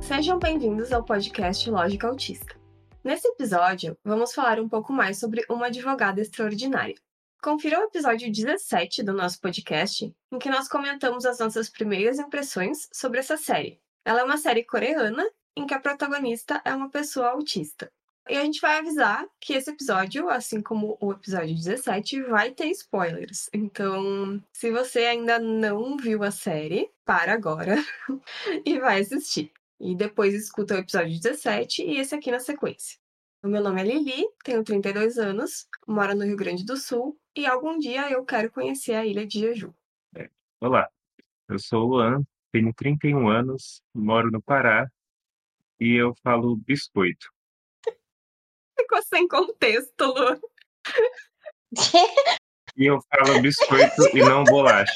Sejam bem-vindos ao podcast Lógica Autista. Nesse episódio, vamos falar um pouco mais sobre uma advogada extraordinária. Confira o episódio 17 do nosso podcast, em que nós comentamos as nossas primeiras impressões sobre essa série. Ela é uma série coreana em que a protagonista é uma pessoa autista. E a gente vai avisar que esse episódio, assim como o episódio 17, vai ter spoilers. Então, se você ainda não viu a série, para agora e vai assistir. E depois escuta o episódio 17 e esse aqui na sequência. O meu nome é Lili, tenho 32 anos, moro no Rio Grande do Sul e algum dia eu quero conhecer a ilha de Jeju. É. Olá, eu sou o Luan, tenho 31 anos, moro no Pará e eu falo biscoito. Ficou sem contexto, Lu. E eu falo biscoito e não bolacha.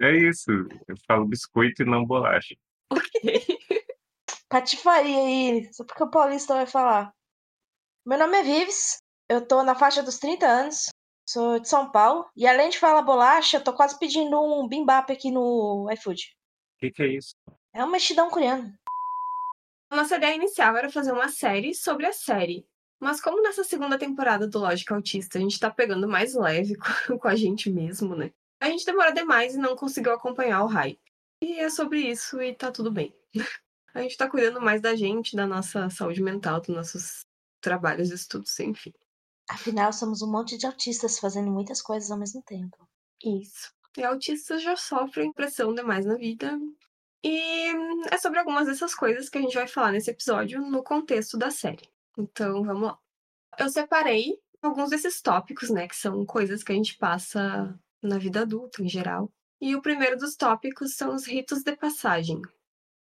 É isso, eu falo biscoito e não bolacha. Ok. Patifaria aí, só porque o Paulista vai falar. Meu nome é Vives, eu tô na faixa dos 30 anos, sou de São Paulo, e além de falar bolacha, eu tô quase pedindo um bimbap aqui no iFood. O que, que é isso? É um mexidão coreano. Nossa ideia inicial era fazer uma série sobre a série. Mas como nessa segunda temporada do Lógica Autista a gente tá pegando mais leve com a gente mesmo, né? A gente demora demais e não conseguiu acompanhar o hype. E é sobre isso e tá tudo bem. A gente tá cuidando mais da gente, da nossa saúde mental, dos nossos trabalhos, estudos, enfim. Afinal, somos um monte de autistas fazendo muitas coisas ao mesmo tempo. Isso. E autistas já sofrem pressão demais na vida. E é sobre algumas dessas coisas que a gente vai falar nesse episódio no contexto da série. Então, vamos lá. Eu separei alguns desses tópicos, né, que são coisas que a gente passa na vida adulta em geral. E o primeiro dos tópicos são os ritos de passagem.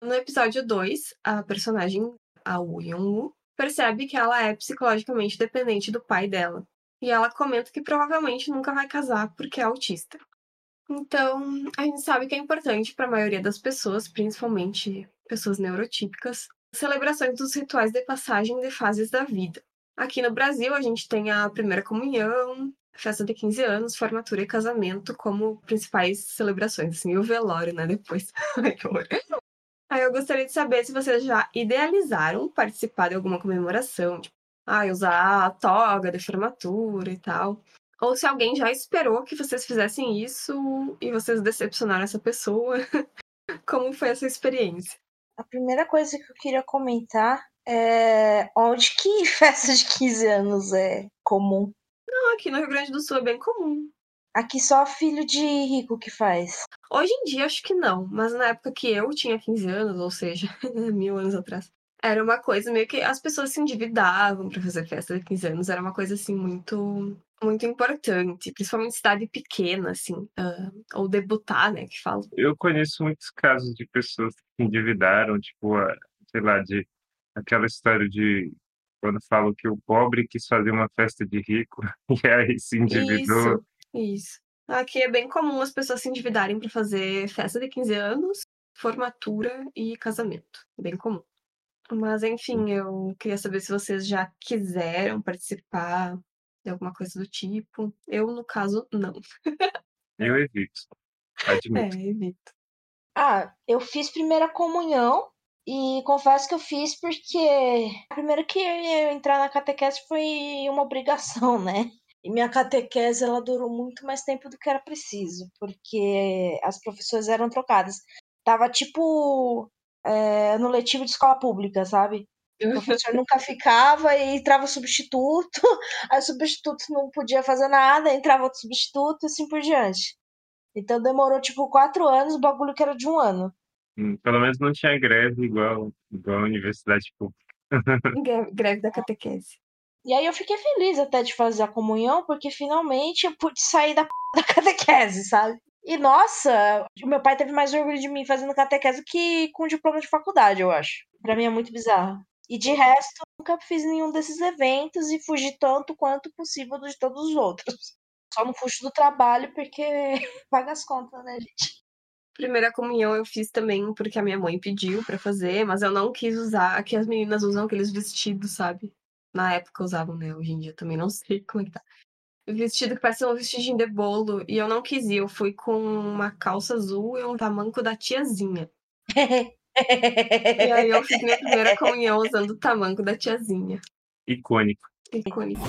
No episódio 2, a personagem, a Woo Young-woo, percebe que ela é psicologicamente dependente do pai dela. E ela comenta que provavelmente nunca vai casar porque é autista. Então, a gente sabe que é importante para a maioria das pessoas, principalmente pessoas neurotípicas, celebrações dos rituais de passagem de fases da vida. Aqui no Brasil, a gente tem a primeira comunhão, festa de 15 anos, formatura e casamento como principais celebrações, assim, e o velório, né, depois. Aí eu gostaria de saber se vocês já idealizaram participar de alguma comemoração, tipo, ah, usar a toga de formatura e tal. Ou se alguém já esperou que vocês fizessem isso e vocês decepcionaram essa pessoa. Como foi essa experiência? A primeira coisa que eu queria comentar é onde que festa de 15 anos é comum. Não, aqui no Rio Grande do Sul é bem comum. Aqui só filho de rico que faz. Hoje em dia acho que não, mas na época que eu tinha 15 anos, ou seja, mil anos atrás, era uma coisa meio que as pessoas se endividavam para fazer festa de 15 anos, era uma coisa assim muito muito importante, principalmente cidade pequena, assim, uh, ou debutar, né, que fala. Eu conheço muitos casos de pessoas que se endividaram, tipo, a, sei lá, de aquela história de quando falam que o pobre quis fazer uma festa de rico e aí se endividou. Isso, isso. Aqui é bem comum as pessoas se endividarem para fazer festa de 15 anos, formatura e casamento. Bem comum. Mas, enfim, eu queria saber se vocês já quiseram participar de alguma coisa do tipo. Eu, no caso, não. Eu evito. Admito. É, evito. Ah, eu fiz primeira comunhão e confesso que eu fiz porque primeiro que eu entrar na catequese foi uma obrigação, né? E minha catequese ela durou muito mais tempo do que era preciso, porque as professoras eram trocadas. Tava tipo é, no letivo de escola pública, sabe? O professor nunca ficava e entrava substituto, aí o substituto não podia fazer nada, entrava outro substituto e assim por diante. Então demorou tipo quatro anos, o bagulho que era de um ano. Hum, Pelo menos não tinha greve igual, igual a universidade pública. Gre- Greve da catequese. E aí eu fiquei feliz até de fazer a comunhão, porque finalmente eu pude sair da p... da catequese, sabe? E nossa, o meu pai teve mais orgulho de mim fazendo catequese que com diploma de faculdade, eu acho. Pra mim é muito bizarro. E de resto, nunca fiz nenhum desses eventos e fugi tanto quanto possível de todos os outros. Só não fujo do trabalho porque paga as contas, né, gente? Primeira comunhão eu fiz também porque a minha mãe pediu pra fazer, mas eu não quis usar. Aqui as meninas usam aqueles vestidos, sabe? Na época usavam, né? Hoje em dia também não sei como é que tá. vestido que parece um vestidinho de bolo. E eu não quis ir. Eu fui com uma calça azul e um tamanco da tiazinha. e aí eu fiz minha primeira comunhão usando o tamanco da tiazinha. Icônico. Icônico.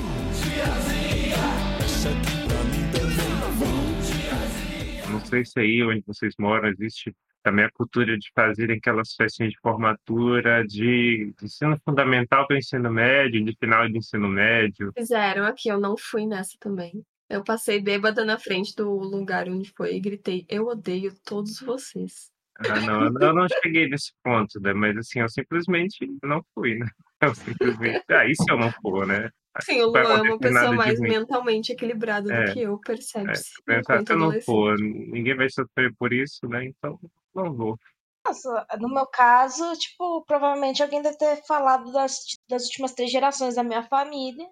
Sei se aí onde vocês moram existe também a cultura de fazer aquelas festinhas de formatura de, de ensino fundamental para ensino médio, de final de ensino médio. Fizeram aqui, eu não fui nessa também. Eu passei bêbada na frente do lugar onde foi e gritei: Eu odeio todos vocês. Ah, não, eu não cheguei nesse ponto, né? Mas assim, eu simplesmente não fui, né? Eu simplesmente. Ah, isso eu não for, né? Sim, o Luan é uma pessoa mais mentalmente equilibrada é, do que eu, percebe-se. É, pensar que eu não for, ninguém vai sofrer por isso, né? Então, não vou. Nossa, no meu caso, tipo, provavelmente alguém deve ter falado das, das últimas três gerações da minha família.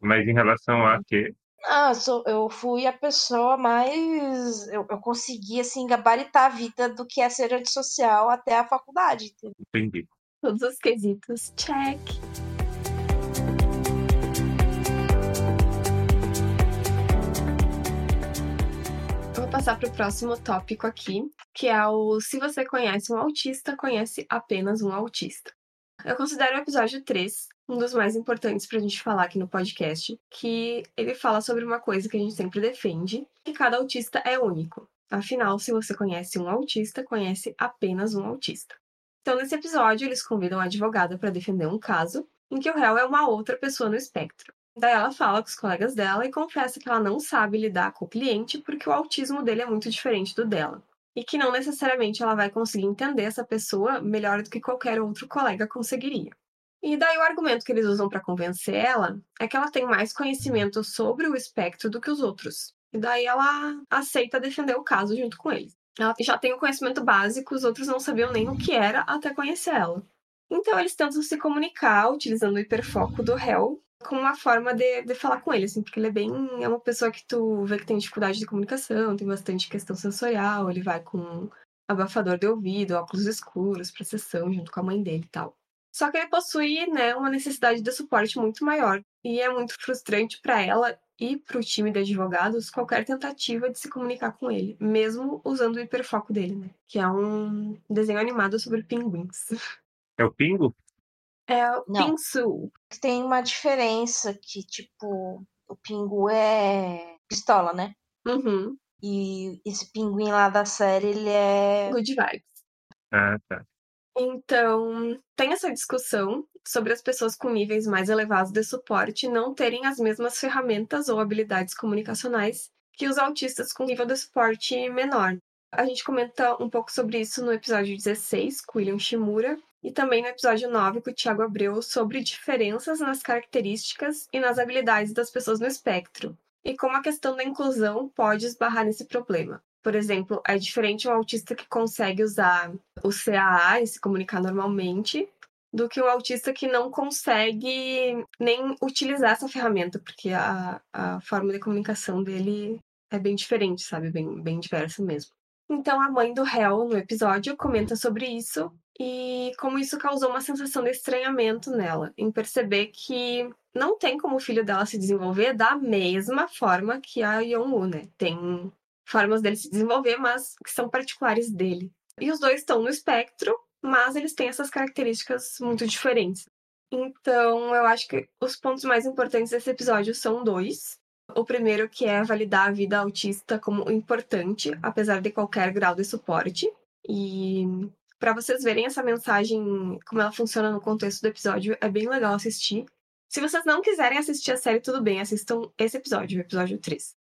Mas em relação a quê? Ah, eu, sou, eu fui a pessoa mais. Eu, eu consegui, assim, gabaritar a vida do que é ser antissocial até a faculdade. Entendeu? Entendi. Todos os quesitos. Check. Passar para o próximo tópico aqui, que é o Se você conhece um autista, conhece apenas um autista. Eu considero o episódio 3 um dos mais importantes para a gente falar aqui no podcast, que ele fala sobre uma coisa que a gente sempre defende, que cada autista é único. Afinal, se você conhece um autista, conhece apenas um autista. Então, nesse episódio, eles convidam a advogada para defender um caso em que o réu é uma outra pessoa no espectro. Daí ela fala com os colegas dela e confessa que ela não sabe lidar com o cliente porque o autismo dele é muito diferente do dela. E que não necessariamente ela vai conseguir entender essa pessoa melhor do que qualquer outro colega conseguiria. E daí o argumento que eles usam para convencer ela é que ela tem mais conhecimento sobre o espectro do que os outros. E daí ela aceita defender o caso junto com eles. Ela já tem o conhecimento básico, os outros não sabiam nem o que era até conhecer ela. Então eles tentam se comunicar utilizando o hiperfoco do réu como uma forma de, de falar com ele, assim, porque ele é bem. É uma pessoa que tu vê que tem dificuldade de comunicação, tem bastante questão sensorial, ele vai com abafador de ouvido, óculos escuros pra sessão junto com a mãe dele e tal. Só que ele possui né, uma necessidade de suporte muito maior. E é muito frustrante para ela e para o time de advogados qualquer tentativa de se comunicar com ele, mesmo usando o hiperfoco dele, né? Que é um desenho animado sobre pinguins. É o Pingo? É o Não. Pinsu. Tem uma diferença que, tipo, o Pingu é pistola, né? Uhum. E esse pinguim lá da série, ele é. Good vibes. Ah, tá. Então, tem essa discussão sobre as pessoas com níveis mais elevados de suporte não terem as mesmas ferramentas ou habilidades comunicacionais que os autistas com nível de suporte menor. A gente comenta um pouco sobre isso no episódio 16, com William Shimura, e também no episódio 9, com o Thiago Abreu, sobre diferenças nas características e nas habilidades das pessoas no espectro, e como a questão da inclusão pode esbarrar nesse problema. Por exemplo, é diferente um autista que consegue usar o CAA e se comunicar normalmente do que um autista que não consegue nem utilizar essa ferramenta, porque a, a forma de comunicação dele é bem diferente, sabe? Bem, bem diversa mesmo. Então, a mãe do réu, no episódio, comenta sobre isso e como isso causou uma sensação de estranhamento nela, em perceber que não tem como o filho dela se desenvolver da mesma forma que a Yong-woo, né? Tem formas dele se desenvolver, mas que são particulares dele. E os dois estão no espectro, mas eles têm essas características muito diferentes. Então, eu acho que os pontos mais importantes desse episódio são dois. O primeiro, que é validar a vida autista como importante, apesar de qualquer grau de suporte. E para vocês verem essa mensagem, como ela funciona no contexto do episódio, é bem legal assistir. Se vocês não quiserem assistir a série, tudo bem, assistam esse episódio, o episódio 3.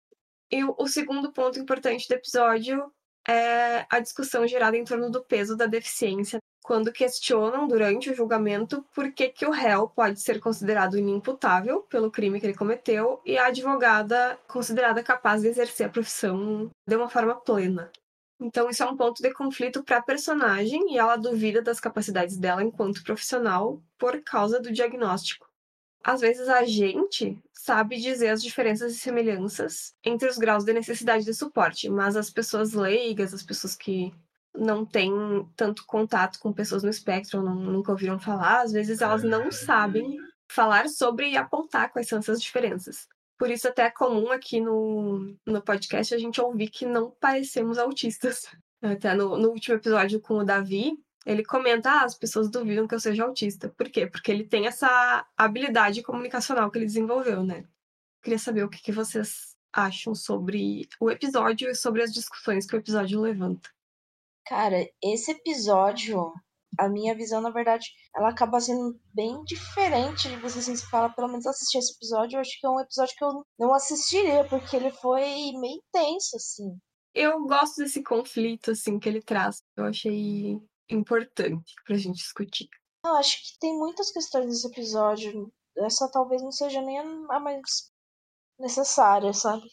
E o segundo ponto importante do episódio é a discussão gerada em torno do peso da deficiência, quando questionam durante o julgamento por que, que o réu pode ser considerado inimputável pelo crime que ele cometeu e a advogada considerada capaz de exercer a profissão de uma forma plena. Então, isso é um ponto de conflito para a personagem e ela duvida das capacidades dela enquanto profissional por causa do diagnóstico às vezes a gente sabe dizer as diferenças e semelhanças entre os graus de necessidade de suporte, mas as pessoas leigas, as pessoas que não têm tanto contato com pessoas no espectro, não, nunca ouviram falar, às vezes elas não sabem falar sobre e apontar quais são essas diferenças. Por isso até é comum aqui no, no podcast a gente ouvir que não parecemos autistas. Até no, no último episódio com o Davi, ele comenta, ah, as pessoas duvidam que eu seja autista. Por quê? Porque ele tem essa habilidade comunicacional que ele desenvolveu, né? Queria saber o que, que vocês acham sobre o episódio e sobre as discussões que o episódio levanta. Cara, esse episódio, a minha visão, na verdade, ela acaba sendo bem diferente de você assim, se fala, pelo menos assistir esse episódio, eu acho que é um episódio que eu não assistiria, porque ele foi meio tenso, assim. Eu gosto desse conflito, assim, que ele traz. Eu achei importante pra gente discutir. Eu acho que tem muitas questões nesse episódio. Essa talvez não seja nem a mais necessária, sabe?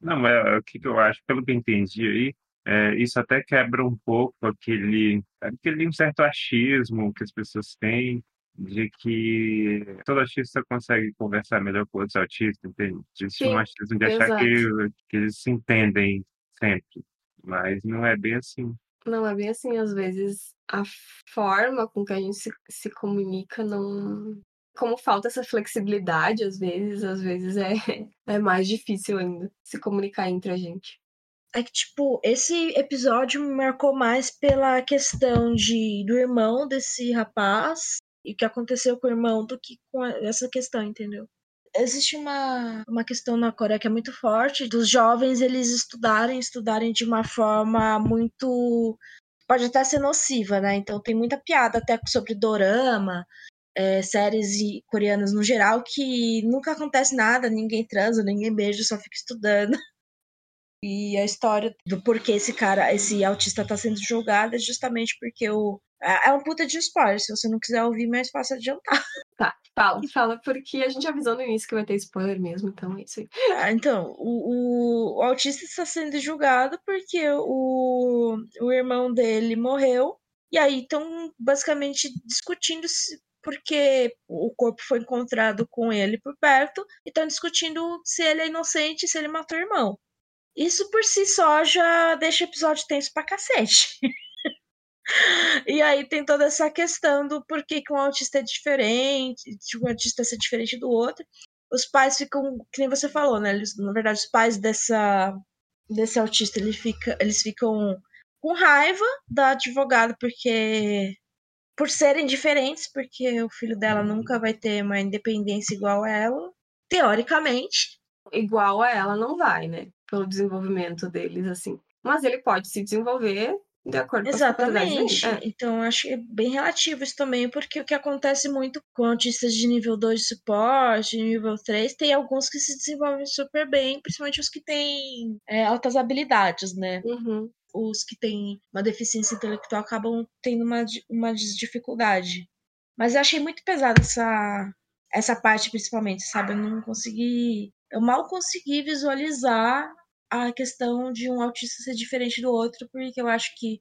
Não, é o que eu acho, pelo que eu entendi aí, é, isso até quebra um pouco aquele, aquele certo achismo que as pessoas têm de que todo autista consegue conversar melhor com outros autistas, entende? Existe Sim, um achismo de achar que, que eles se entendem sempre, mas não é bem assim. Não é bem assim, às vezes a forma com que a gente se, se comunica não. Como falta essa flexibilidade, às vezes, às vezes é, é mais difícil ainda se comunicar entre a gente. É que, tipo, esse episódio me marcou mais pela questão de do irmão desse rapaz e o que aconteceu com o irmão do que com essa questão, entendeu? Existe uma, uma questão na Coreia que é muito forte dos jovens eles estudarem, estudarem de uma forma muito. pode até ser nociva, né? Então tem muita piada até sobre dorama, é, séries coreanas no geral, que nunca acontece nada, ninguém transa, ninguém beija, só fica estudando. E a história do porquê esse cara, esse autista tá sendo julgado é justamente porque o. É, é um puta de spoiler. Se você não quiser ouvir, mais fácil adiantar. Tá, fala, fala, porque a gente avisou no início que vai ter spoiler mesmo, então é isso aí. Ah, então, o, o, o autista está sendo julgado porque o, o irmão dele morreu. E aí estão basicamente discutindo se, porque o corpo foi encontrado com ele por perto e estão discutindo se ele é inocente, se ele matou o irmão. Isso por si só já deixa o episódio tenso pra cacete. e aí tem toda essa questão do porquê que um autista é diferente, de um autista ser diferente do outro. Os pais ficam, que nem você falou, né? Eles, na verdade, os pais dessa, desse autista ele fica, eles ficam com raiva da advogada porque por serem diferentes, porque o filho dela nunca vai ter uma independência igual a ela, teoricamente. Igual a ela não vai, né? Pelo desenvolvimento deles, assim. Mas ele pode se desenvolver de acordo Exatamente. com as é. Então, acho que é bem relativo isso também, porque o que acontece muito com autistas de nível 2 de suporte, nível 3, tem alguns que se desenvolvem super bem, principalmente os que têm é, altas habilidades, né? Uhum. Os que têm uma deficiência intelectual acabam tendo uma, uma dificuldade. Mas eu achei muito pesada essa, essa parte, principalmente, sabe? Eu não consegui eu mal consegui visualizar a questão de um autista ser diferente do outro, porque eu acho que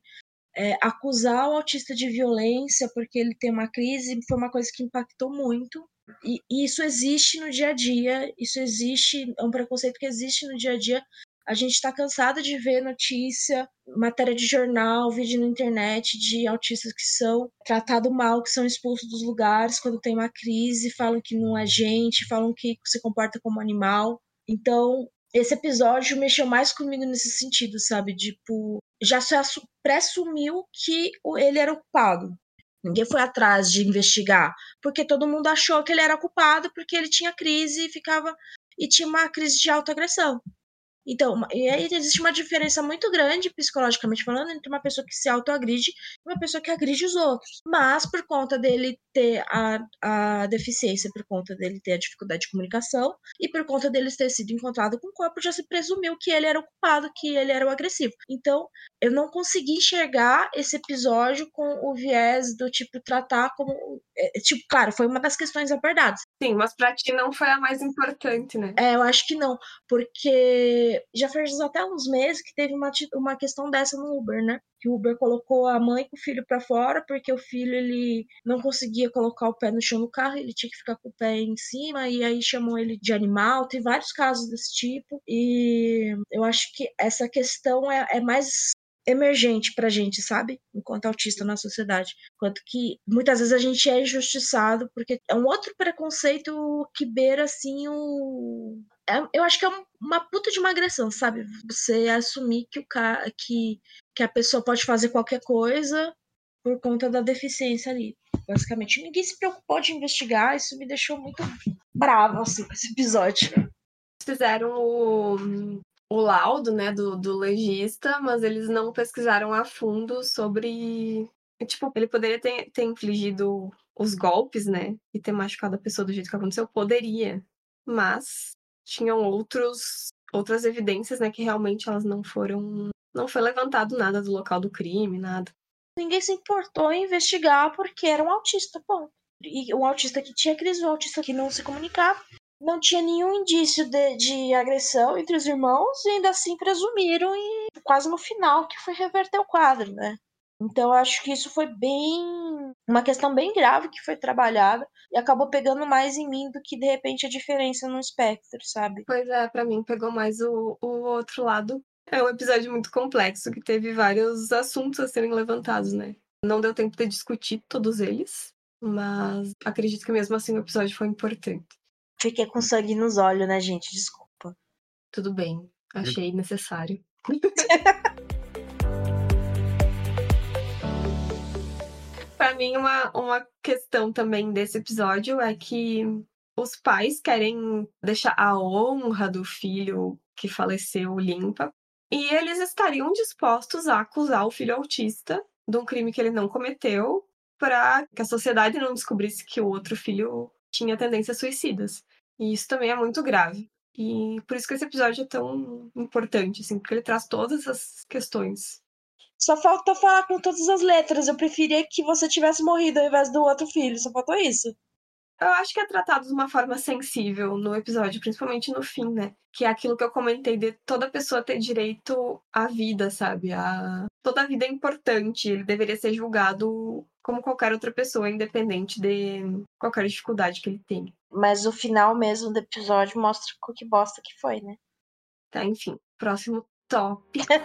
é, acusar o autista de violência porque ele tem uma crise foi uma coisa que impactou muito. E, e isso existe no dia a dia, isso existe, é um preconceito que existe no dia a dia. A gente está cansado de ver notícia, matéria de jornal, vídeo na internet de autistas que são tratados mal, que são expulsos dos lugares quando tem uma crise, falam que não é gente, falam que se comporta como animal. Então, esse episódio mexeu mais comigo nesse sentido, sabe? Tipo, já se pressumiu que ele era culpado. Ninguém foi atrás de investigar, porque todo mundo achou que ele era culpado porque ele tinha crise e ficava e tinha uma crise de autoagressão. Então, e aí existe uma diferença muito grande, psicologicamente falando, entre uma pessoa que se autoagride e uma pessoa que agride os outros. Mas, por conta dele ter a, a deficiência, por conta dele ter a dificuldade de comunicação e por conta dele ter sido encontrado com o corpo, já se presumiu que ele era o culpado, que ele era o agressivo. Então, eu não consegui enxergar esse episódio com o viés do tipo tratar como. É, tipo, claro, foi uma das questões abordadas. Sim, mas pra ti não foi a mais importante, né? É, eu acho que não, porque já faz até uns meses que teve uma, uma questão dessa no Uber, né? Que o Uber colocou a mãe com o filho para fora, porque o filho ele não conseguia colocar o pé no chão no carro, ele tinha que ficar com o pé em cima, e aí chamou ele de animal. Tem vários casos desse tipo, e eu acho que essa questão é, é mais emergente pra gente, sabe? Enquanto autista na sociedade. Quanto que muitas vezes a gente é injustiçado porque é um outro preconceito que beira assim o é, eu acho que é uma puta de uma agressão, sabe? Você assumir que o cara que, que a pessoa pode fazer qualquer coisa por conta da deficiência ali. Basicamente, ninguém se preocupou de investigar, isso me deixou muito bravo assim com esse episódio. Fizeram o, o laudo, né, do, do legista, mas eles não pesquisaram a fundo sobre. Tipo, ele poderia ter, ter infligido os golpes, né, e ter machucado a pessoa do jeito que aconteceu, poderia. Mas tinham outros outras evidências, né, que realmente elas não foram não foi levantado nada do local do crime, nada. Ninguém se importou em investigar porque era um autista, bom. E um autista que tinha crise, um autista que não se comunicava. Não tinha nenhum indício de, de agressão entre os irmãos e ainda assim presumiram e quase no final que foi reverter o quadro, né? Então acho que isso foi bem. uma questão bem grave que foi trabalhada e acabou pegando mais em mim do que de repente a diferença no espectro, sabe? Pois é, para mim pegou mais o, o outro lado. É um episódio muito complexo que teve vários assuntos a serem levantados, né? Não deu tempo de discutir todos eles, mas acredito que mesmo assim o episódio foi importante. Fiquei com sangue nos olhos, né, gente? Desculpa. Tudo bem, achei necessário. Para mim, uma, uma questão também desse episódio é que os pais querem deixar a honra do filho que faleceu limpa. E eles estariam dispostos a acusar o filho autista de um crime que ele não cometeu para que a sociedade não descobrisse que o outro filho tinha tendências suicidas. E isso também é muito grave. E por isso que esse episódio é tão importante, assim, porque ele traz todas as questões só falta falar com todas as letras. Eu preferia que você tivesse morrido ao invés do outro filho. Só faltou isso. Eu acho que é tratado de uma forma sensível no episódio, principalmente no fim, né? Que é aquilo que eu comentei de toda pessoa ter direito à vida, sabe? A... Toda vida é importante. Ele deveria ser julgado como qualquer outra pessoa, independente de qualquer dificuldade que ele tenha. Mas o final mesmo do episódio mostra o que bosta que foi, né? Tá, enfim. Próximo tópico.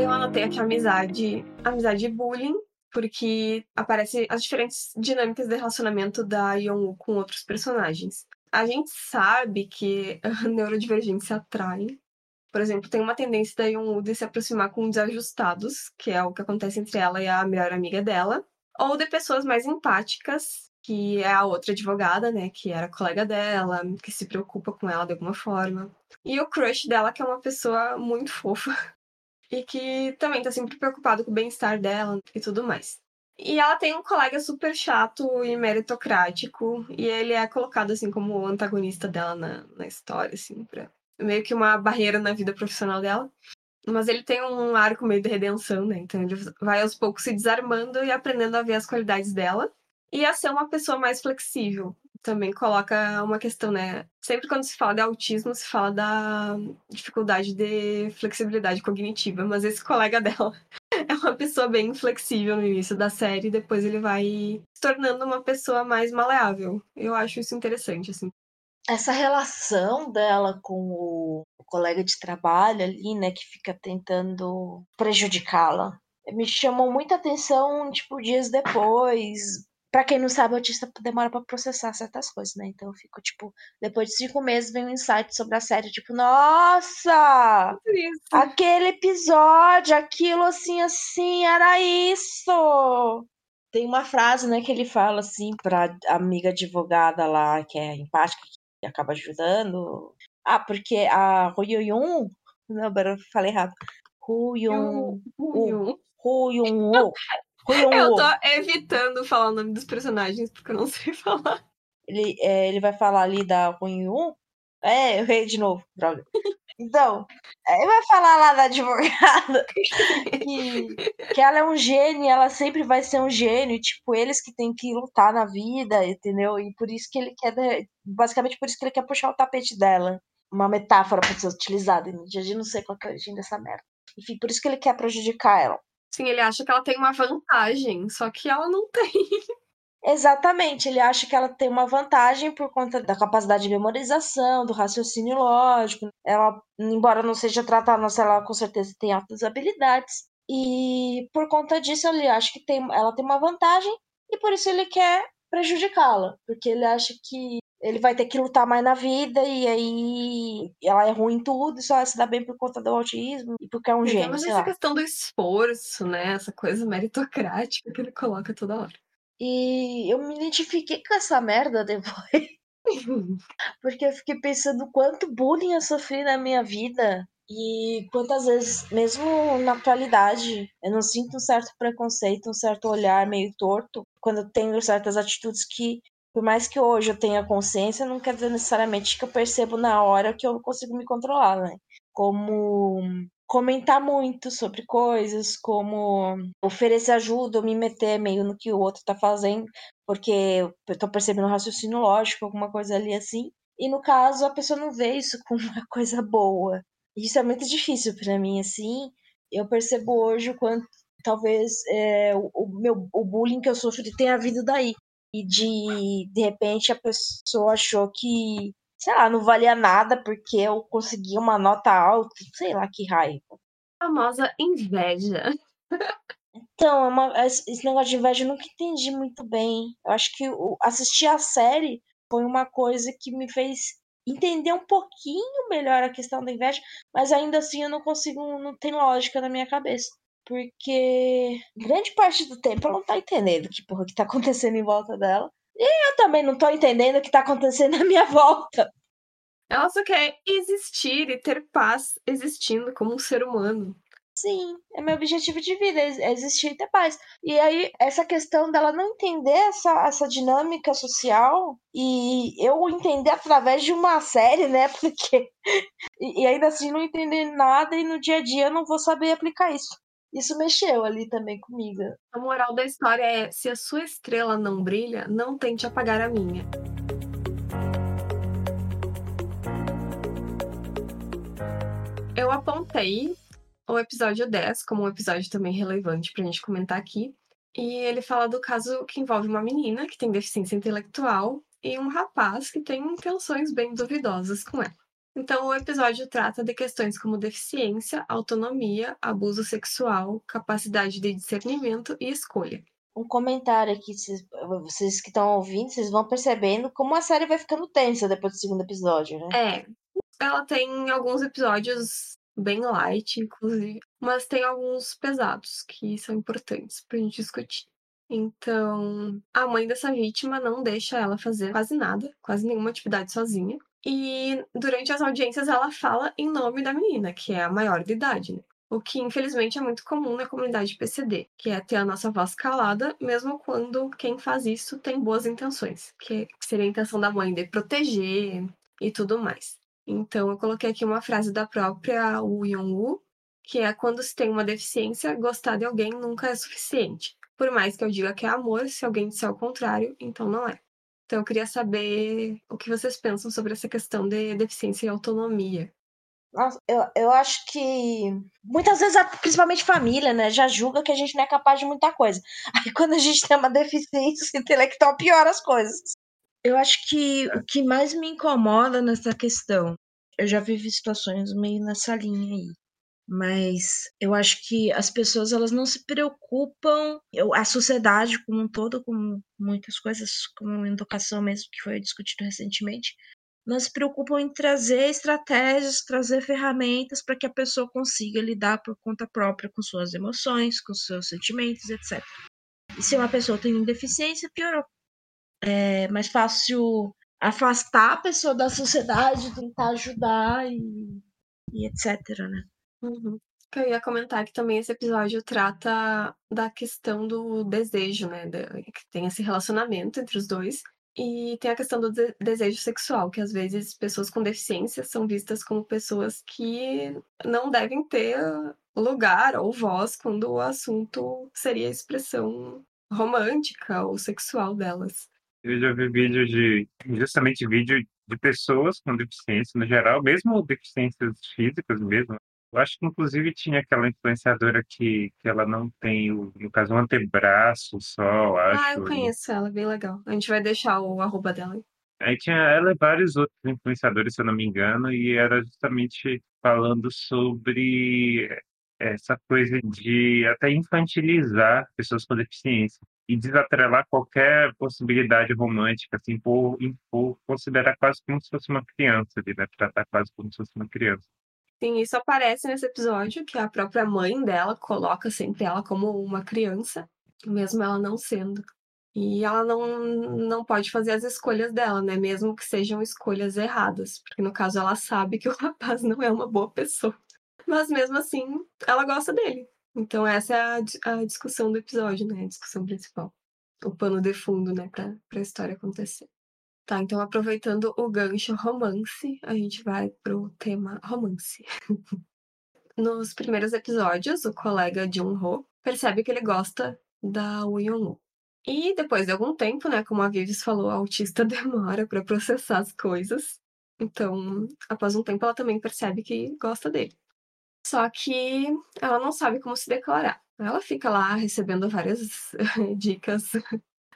Eu anotei aqui amizade, amizade e bullying, porque aparece as diferentes dinâmicas de relacionamento da Yeon com outros personagens. A gente sabe que a neurodivergência atrai. Por exemplo, tem uma tendência da de se aproximar com desajustados, que é o que acontece entre ela e a melhor amiga dela, ou de pessoas mais empáticas, que é a outra advogada, né, que era colega dela, que se preocupa com ela de alguma forma. E o crush dela, que é uma pessoa muito fofa, e que também tá sempre preocupado com o bem-estar dela e tudo mais. E ela tem um colega super chato e meritocrático, e ele é colocado assim como o antagonista dela na, na história, assim, pra meio que uma barreira na vida profissional dela. Mas ele tem um arco meio de redenção, né? Então ele vai aos poucos se desarmando e aprendendo a ver as qualidades dela e a ser uma pessoa mais flexível também coloca uma questão, né? Sempre quando se fala de autismo, se fala da dificuldade de flexibilidade cognitiva, mas esse colega dela é uma pessoa bem flexível no início da série, depois ele vai se tornando uma pessoa mais maleável. Eu acho isso interessante, assim. Essa relação dela com o colega de trabalho ali, né, que fica tentando prejudicá-la, me chamou muita atenção, tipo, dias depois, Pra quem não sabe, o autista demora pra processar certas coisas, né? Então eu fico, tipo, depois de cinco meses vem um insight sobre a série, tipo, nossa! Aquele episódio, aquilo assim, assim, era isso! Tem uma frase, né, que ele fala assim pra amiga advogada lá, que é empática, que acaba ajudando. Ah, porque a Huyuyun. Não, agora eu falei errado. Huyun. Huyun. Eu tô evitando falar o nome dos personagens porque eu não sei falar. Ele, é, ele vai falar ali da Ruin É, eu errei de novo, droga. Então, ele vai falar lá da advogada que, que ela é um gênio, ela sempre vai ser um gênio, tipo, eles que têm que lutar na vida, entendeu? E por isso que ele quer, basicamente por isso que ele quer puxar o tapete dela. Uma metáfora pra ser utilizada. Eu não sei qual é a origem dessa merda. Enfim, por isso que ele quer prejudicar ela. Sim, ele acha que ela tem uma vantagem, só que ela não tem. Exatamente, ele acha que ela tem uma vantagem por conta da capacidade de memorização, do raciocínio lógico. Ela, embora não seja tratada, ela com certeza tem altas habilidades. E por conta disso, ele acha que tem, ela tem uma vantagem e por isso ele quer prejudicá-la, porque ele acha que ele vai ter que lutar mais na vida e aí ela é ruim em tudo e só se dá bem por conta do autismo e porque é um gênio, Mas essa lá. questão do esforço, né? Essa coisa meritocrática que ele coloca toda hora. E eu me identifiquei com essa merda depois, porque eu fiquei pensando quanto bullying eu sofri na minha vida e quantas vezes, mesmo na atualidade, eu não sinto um certo preconceito, um certo olhar meio torto quando eu tenho certas atitudes que, por mais que hoje eu tenha consciência, não quer dizer necessariamente que eu percebo na hora que eu não consigo me controlar, né? Como comentar muito sobre coisas, como oferecer ajuda ou me meter meio no que o outro tá fazendo, porque eu tô percebendo um raciocínio lógico, alguma coisa ali assim. E no caso, a pessoa não vê isso como uma coisa boa. Isso é muito difícil para mim, assim. Eu percebo hoje o quanto talvez é, o, o, meu o bullying que eu sofri tenha vindo daí. E de de repente a pessoa achou que, sei lá, não valia nada porque eu consegui uma nota alta, sei lá que raiva. Famosa inveja. Então, é uma, esse negócio de inveja eu nunca entendi muito bem. Eu acho que o, assistir a série foi uma coisa que me fez entender um pouquinho melhor a questão da inveja, mas ainda assim eu não consigo, não tem lógica na minha cabeça. Porque grande parte do tempo ela não tá entendendo que porra que tá acontecendo em volta dela. E eu também não tô entendendo o que tá acontecendo na minha volta. Ela só quer existir e ter paz existindo como um ser humano. Sim, é meu objetivo de vida, é existir e ter paz. E aí, essa questão dela não entender essa, essa dinâmica social e eu entender através de uma série, né? Porque. E, e ainda assim não entender nada e no dia a dia eu não vou saber aplicar isso. Isso mexeu ali também comigo. A moral da história é: se a sua estrela não brilha, não tente apagar a minha. Eu apontei o episódio 10 como um episódio também relevante pra gente comentar aqui. E ele fala do caso que envolve uma menina que tem deficiência intelectual e um rapaz que tem intenções bem duvidosas com ela. Então, o episódio trata de questões como deficiência, autonomia, abuso sexual, capacidade de discernimento e escolha. Um comentário aqui, vocês, vocês que estão ouvindo, vocês vão percebendo como a série vai ficando tensa depois do segundo episódio, né? É, ela tem alguns episódios bem light, inclusive, mas tem alguns pesados que são importantes pra gente discutir. Então, a mãe dessa vítima não deixa ela fazer quase nada, quase nenhuma atividade sozinha. E durante as audiências ela fala em nome da menina, que é a maior de idade, né? O que infelizmente é muito comum na comunidade PCD, que é ter a nossa voz calada, mesmo quando quem faz isso tem boas intenções, que seria a intenção da mãe de proteger e tudo mais. Então, eu coloquei aqui uma frase da própria Woo Young-woo, que é quando se tem uma deficiência, gostar de alguém nunca é suficiente. Por mais que eu diga que é amor, se alguém disser o contrário, então não é. Então, eu queria saber o que vocês pensam sobre essa questão de deficiência e autonomia. Nossa, eu, eu acho que muitas vezes, principalmente família, né, já julga que a gente não é capaz de muita coisa. Aí quando a gente tem uma deficiência intelectual, piora as coisas. Eu acho que o que mais me incomoda nessa questão, eu já vivi situações meio nessa linha aí, mas eu acho que as pessoas elas não se preocupam, eu, a sociedade como um todo, com muitas coisas, como educação mesmo que foi discutido recentemente, não se preocupam em trazer estratégias, trazer ferramentas para que a pessoa consiga lidar por conta própria com suas emoções, com seus sentimentos, etc. E se uma pessoa tem deficiência, piorou é mais fácil afastar a pessoa da sociedade, tentar ajudar e, e etc, né? Uhum. Eu ia comentar que também esse episódio trata da questão do desejo, né? Que tem esse relacionamento entre os dois. E tem a questão do de desejo sexual, que às vezes pessoas com deficiência são vistas como pessoas que não devem ter lugar ou voz quando o assunto seria a expressão romântica ou sexual delas. Eu já vi vídeos de, justamente vídeo de pessoas com deficiência no geral, mesmo deficiências físicas mesmo. Eu acho que inclusive tinha aquela influenciadora que, que ela não tem, o, no caso, um antebraço só, acho. Ah, eu conheço ela, bem legal. A gente vai deixar o arroba dela. Aí tinha ela e vários outros influenciadores, se eu não me engano, e era justamente falando sobre essa coisa de até infantilizar pessoas com deficiência. e desatrelar qualquer possibilidade romântica, assim, por, por considerar quase como se fosse uma criança ali, né? Tratar quase como se fosse uma criança. Sim, isso aparece nesse episódio, que a própria mãe dela coloca sempre ela como uma criança, mesmo ela não sendo. E ela não, não pode fazer as escolhas dela, né? Mesmo que sejam escolhas erradas. Porque no caso ela sabe que o rapaz não é uma boa pessoa. Mas mesmo assim, ela gosta dele. Então essa é a, a discussão do episódio, né? A discussão principal. O pano de fundo, né? Pra, pra história acontecer. Tá, então aproveitando o gancho romance, a gente vai pro tema romance. Nos primeiros episódios, o colega Jun-ho percebe que ele gosta da Woo E depois de algum tempo, né, como a Vives falou, a autista demora para processar as coisas. Então, após um tempo, ela também percebe que gosta dele. Só que ela não sabe como se declarar. Ela fica lá recebendo várias dicas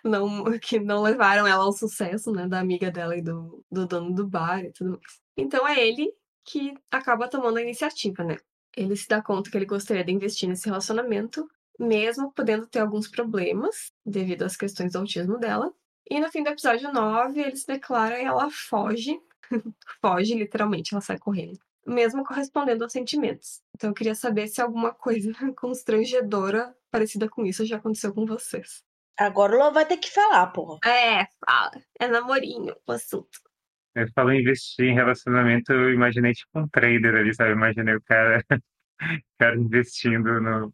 não, que não levaram ela ao sucesso, né, da amiga dela e do, do dono do bar e tudo mais. Então é ele que acaba tomando a iniciativa, né? Ele se dá conta que ele gostaria de investir nesse relacionamento, mesmo podendo ter alguns problemas devido às questões do autismo dela. E no fim do episódio 9, ele se declara e ela foge. foge, literalmente, ela sai correndo mesmo correspondendo aos sentimentos. Então eu queria saber se alguma coisa constrangedora parecida com isso já aconteceu com vocês. Agora o Lô vai ter que falar, porra. É, fala. É namorinho o assunto. Eu falo investir em relacionamento, eu imaginei tipo um trader ali, sabe? Eu imaginei o cara, o cara investindo no,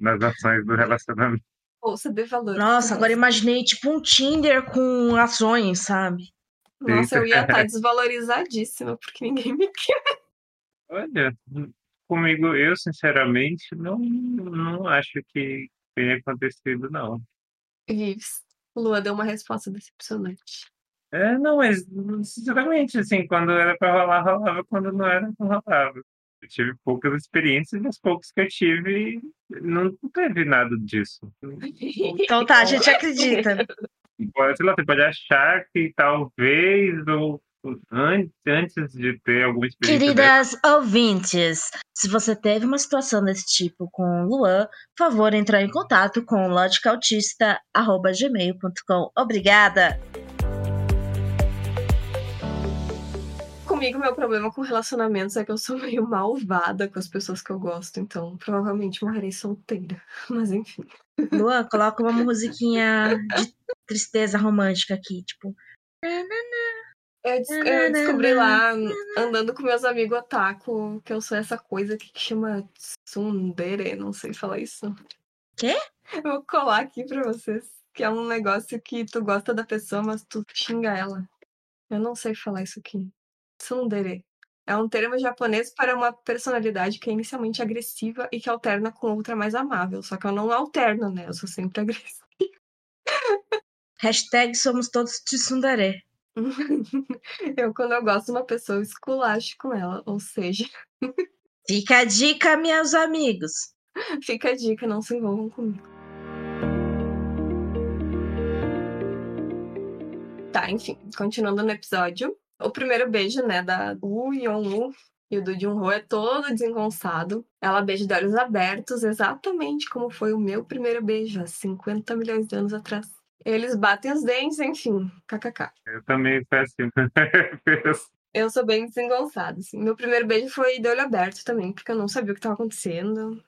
nas ações do relacionamento. Bolsa de valor. Nossa, agora imaginei tipo um Tinder com ações, sabe? Nossa, eu ia estar desvalorizadíssima, porque ninguém me quer. Olha, comigo, eu sinceramente não, não acho que tenha acontecido, não. Vives. Lua deu uma resposta decepcionante. É, não, mas sinceramente, assim, quando era pra rolar, rolava, quando não era, não rolava. Eu tive poucas experiências e as poucas que eu tive, não teve nada disso. Então tá, a gente acredita. Pode, sei lá, você pode achar que talvez, ou antes de ter alguma experiência. Queridas dessa. ouvintes, se você teve uma situação desse tipo com o Luan, por favor, entrar em contato com logicautista.gmail.com. Obrigada! Comigo, meu problema com relacionamentos é que eu sou meio malvada com as pessoas que eu gosto, então provavelmente morrerei solteira. Mas enfim. Luan, coloca uma musiquinha de tristeza romântica aqui, tipo. Eu, des eu descobri lá, andando com meus amigos otaku, que eu sou essa coisa que chama tsundere, não sei falar isso. Quê? Eu vou colar aqui pra vocês, que é um negócio que tu gosta da pessoa, mas tu xinga ela. Eu não sei falar isso aqui. Tsundere. É um termo japonês para uma personalidade que é inicialmente agressiva e que alterna com outra mais amável. Só que eu não alterno, né? Eu sou sempre agressiva. Hashtag somos todos tsundere. Eu, quando eu gosto de uma pessoa, esculacho com ela. Ou seja. Fica a dica, meus amigos. Fica a dica, não se envolvam comigo. Tá, enfim, continuando no episódio. O primeiro beijo, né, da Woo Yeon-woo e o do Jun-ho é todo desengonçado. Ela beija de olhos abertos, exatamente como foi o meu primeiro beijo, há 50 milhões de anos atrás. Eles batem os dentes, enfim, kkk. Eu também peço. eu sou bem desengonçada, assim. Meu primeiro beijo foi de olho aberto também, porque eu não sabia o que estava acontecendo.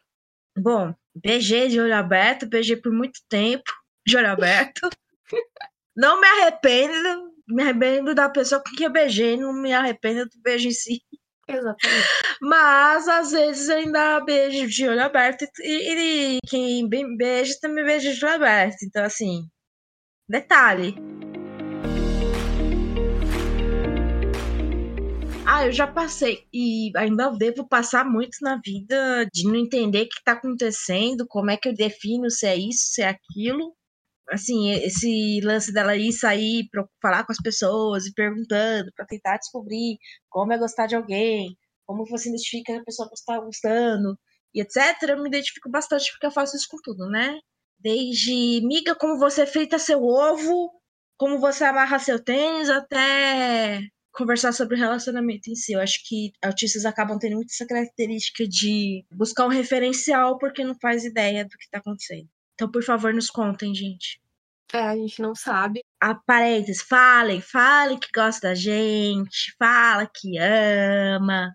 Bom, beijei de olho aberto, beijei por muito tempo de olho aberto. não me arrependo, me arrependo da pessoa com quem eu beijei, não me arrependo do beijo em si. Exatamente. Mas às vezes ainda beijo de olho aberto e, e quem beija também beija de olho aberto. Então, assim, Detalhe. Ah, eu já passei e ainda devo passar muito na vida de não entender o que está acontecendo, como é que eu defino se é isso, se é aquilo. Assim, esse lance dela ir sair para falar com as pessoas e perguntando para tentar descobrir como é gostar de alguém, como você identifica que a pessoa está gostando e etc. Eu me identifico bastante porque eu faço isso com tudo, né? Desde miga como você frita seu ovo, como você amarra seu tênis, até conversar sobre o relacionamento em si. Eu acho que autistas acabam tendo muito essa característica de buscar um referencial porque não faz ideia do que está acontecendo. Então, por favor, nos contem, gente. É, a gente não sabe. A parênteses, falem, falem que gosta da gente, fala que ama,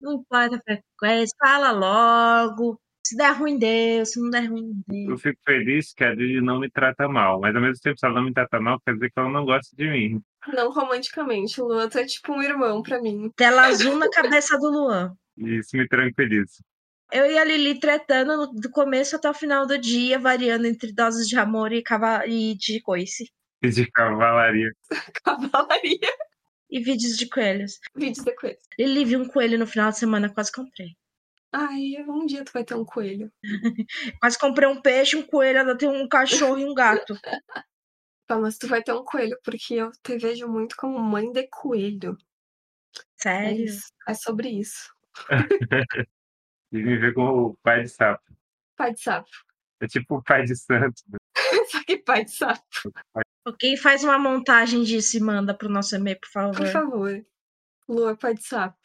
não importa a frequência, fala logo. Se der ruim, Deus, se não der ruim, Deus. Eu fico feliz que a Lili não me trata mal, mas ao mesmo tempo, se ela não me trata mal, quer dizer que ela não gosta de mim. Não romanticamente, o Luan é tipo um irmão pra mim. Tela azul na cabeça do Luan. Isso me tranquiliza. Eu e a Lili tretando do começo até o final do dia, variando entre doses de amor e, cava... e de coice. E de cavalaria. Cavalaria. E vídeos de coelhos. Vídeos de coelhos. Lili viu um coelho no final de semana, quase comprei. Ai, um dia tu vai ter um coelho. Quase comprei um peixe, um coelho, ainda tem um cachorro e um gato. Pá, mas tu vai ter um coelho, porque eu te vejo muito como mãe de coelho. É Sério? isso. É sobre isso. E me vê como o pai de sapo. Pai de sapo. É tipo o pai de santo. Só que pai de sapo, Alguém faz uma montagem disso e manda pro nosso e-mail, por favor. por favor. Lua, pai de sapo.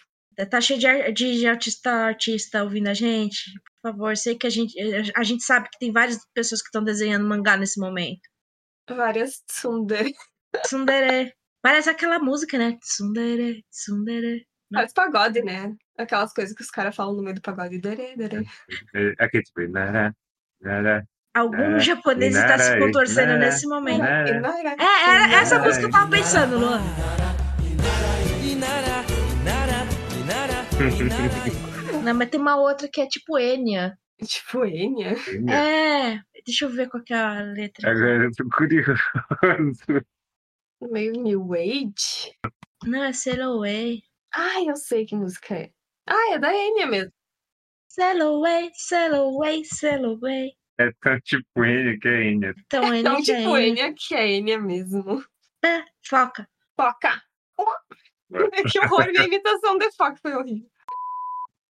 Tá cheio de, de, de artista, artista ouvindo a gente. Por favor, sei que a gente, a gente sabe que tem várias pessoas que estão desenhando mangá nesse momento. Várias tsundere. Tsundere. Parece aquela música, né? Tsundere, tsundere. Faz pagode, né? Aquelas coisas que os caras falam no meio do pagode. Dere, dere. É, aquele tipo, nara, nara, Algum É, japonês está se contorcendo nesse momento. É, era essa música que eu tava pensando, Luan. Não, mas tem uma outra que é tipo Enya. Tipo, Enya. É, deixa eu ver qual que é a letra. Agora eu tô curioso. Meio New Age. Não, é Sail Away. Ai, eu sei que música é. Ah, é da Enya mesmo. Sail Away, Sail Away, Sail Away. É tão tipo ele que é Enya. Então, Enya Então, que é tipo, Enya. Enya que é Enya mesmo. É, foca. Foca. que horror, minha imitação de foca foi horrível.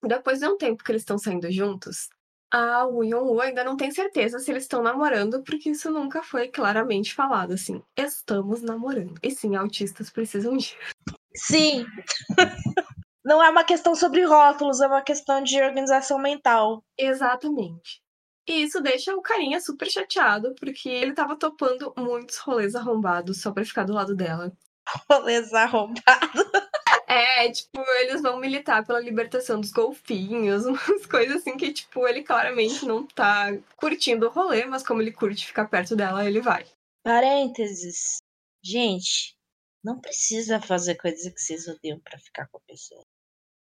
Depois de um tempo que eles estão saindo juntos, a Woo e Woo ainda não tem certeza se eles estão namorando, porque isso nunca foi claramente falado, assim. Estamos namorando. E sim, autistas precisam disso. Sim. Não é uma questão sobre rótulos, é uma questão de organização mental. Exatamente. E isso deixa o carinha super chateado, porque ele tava topando muitos rolês arrombados só pra ficar do lado dela. Rolês arrombados. É, tipo, eles vão militar pela libertação dos golfinhos, umas coisas assim que, tipo, ele claramente não tá curtindo o rolê, mas como ele curte ficar perto dela, ele vai. Parênteses. Gente, não precisa fazer coisas que vocês odeiam pra ficar com a pessoa.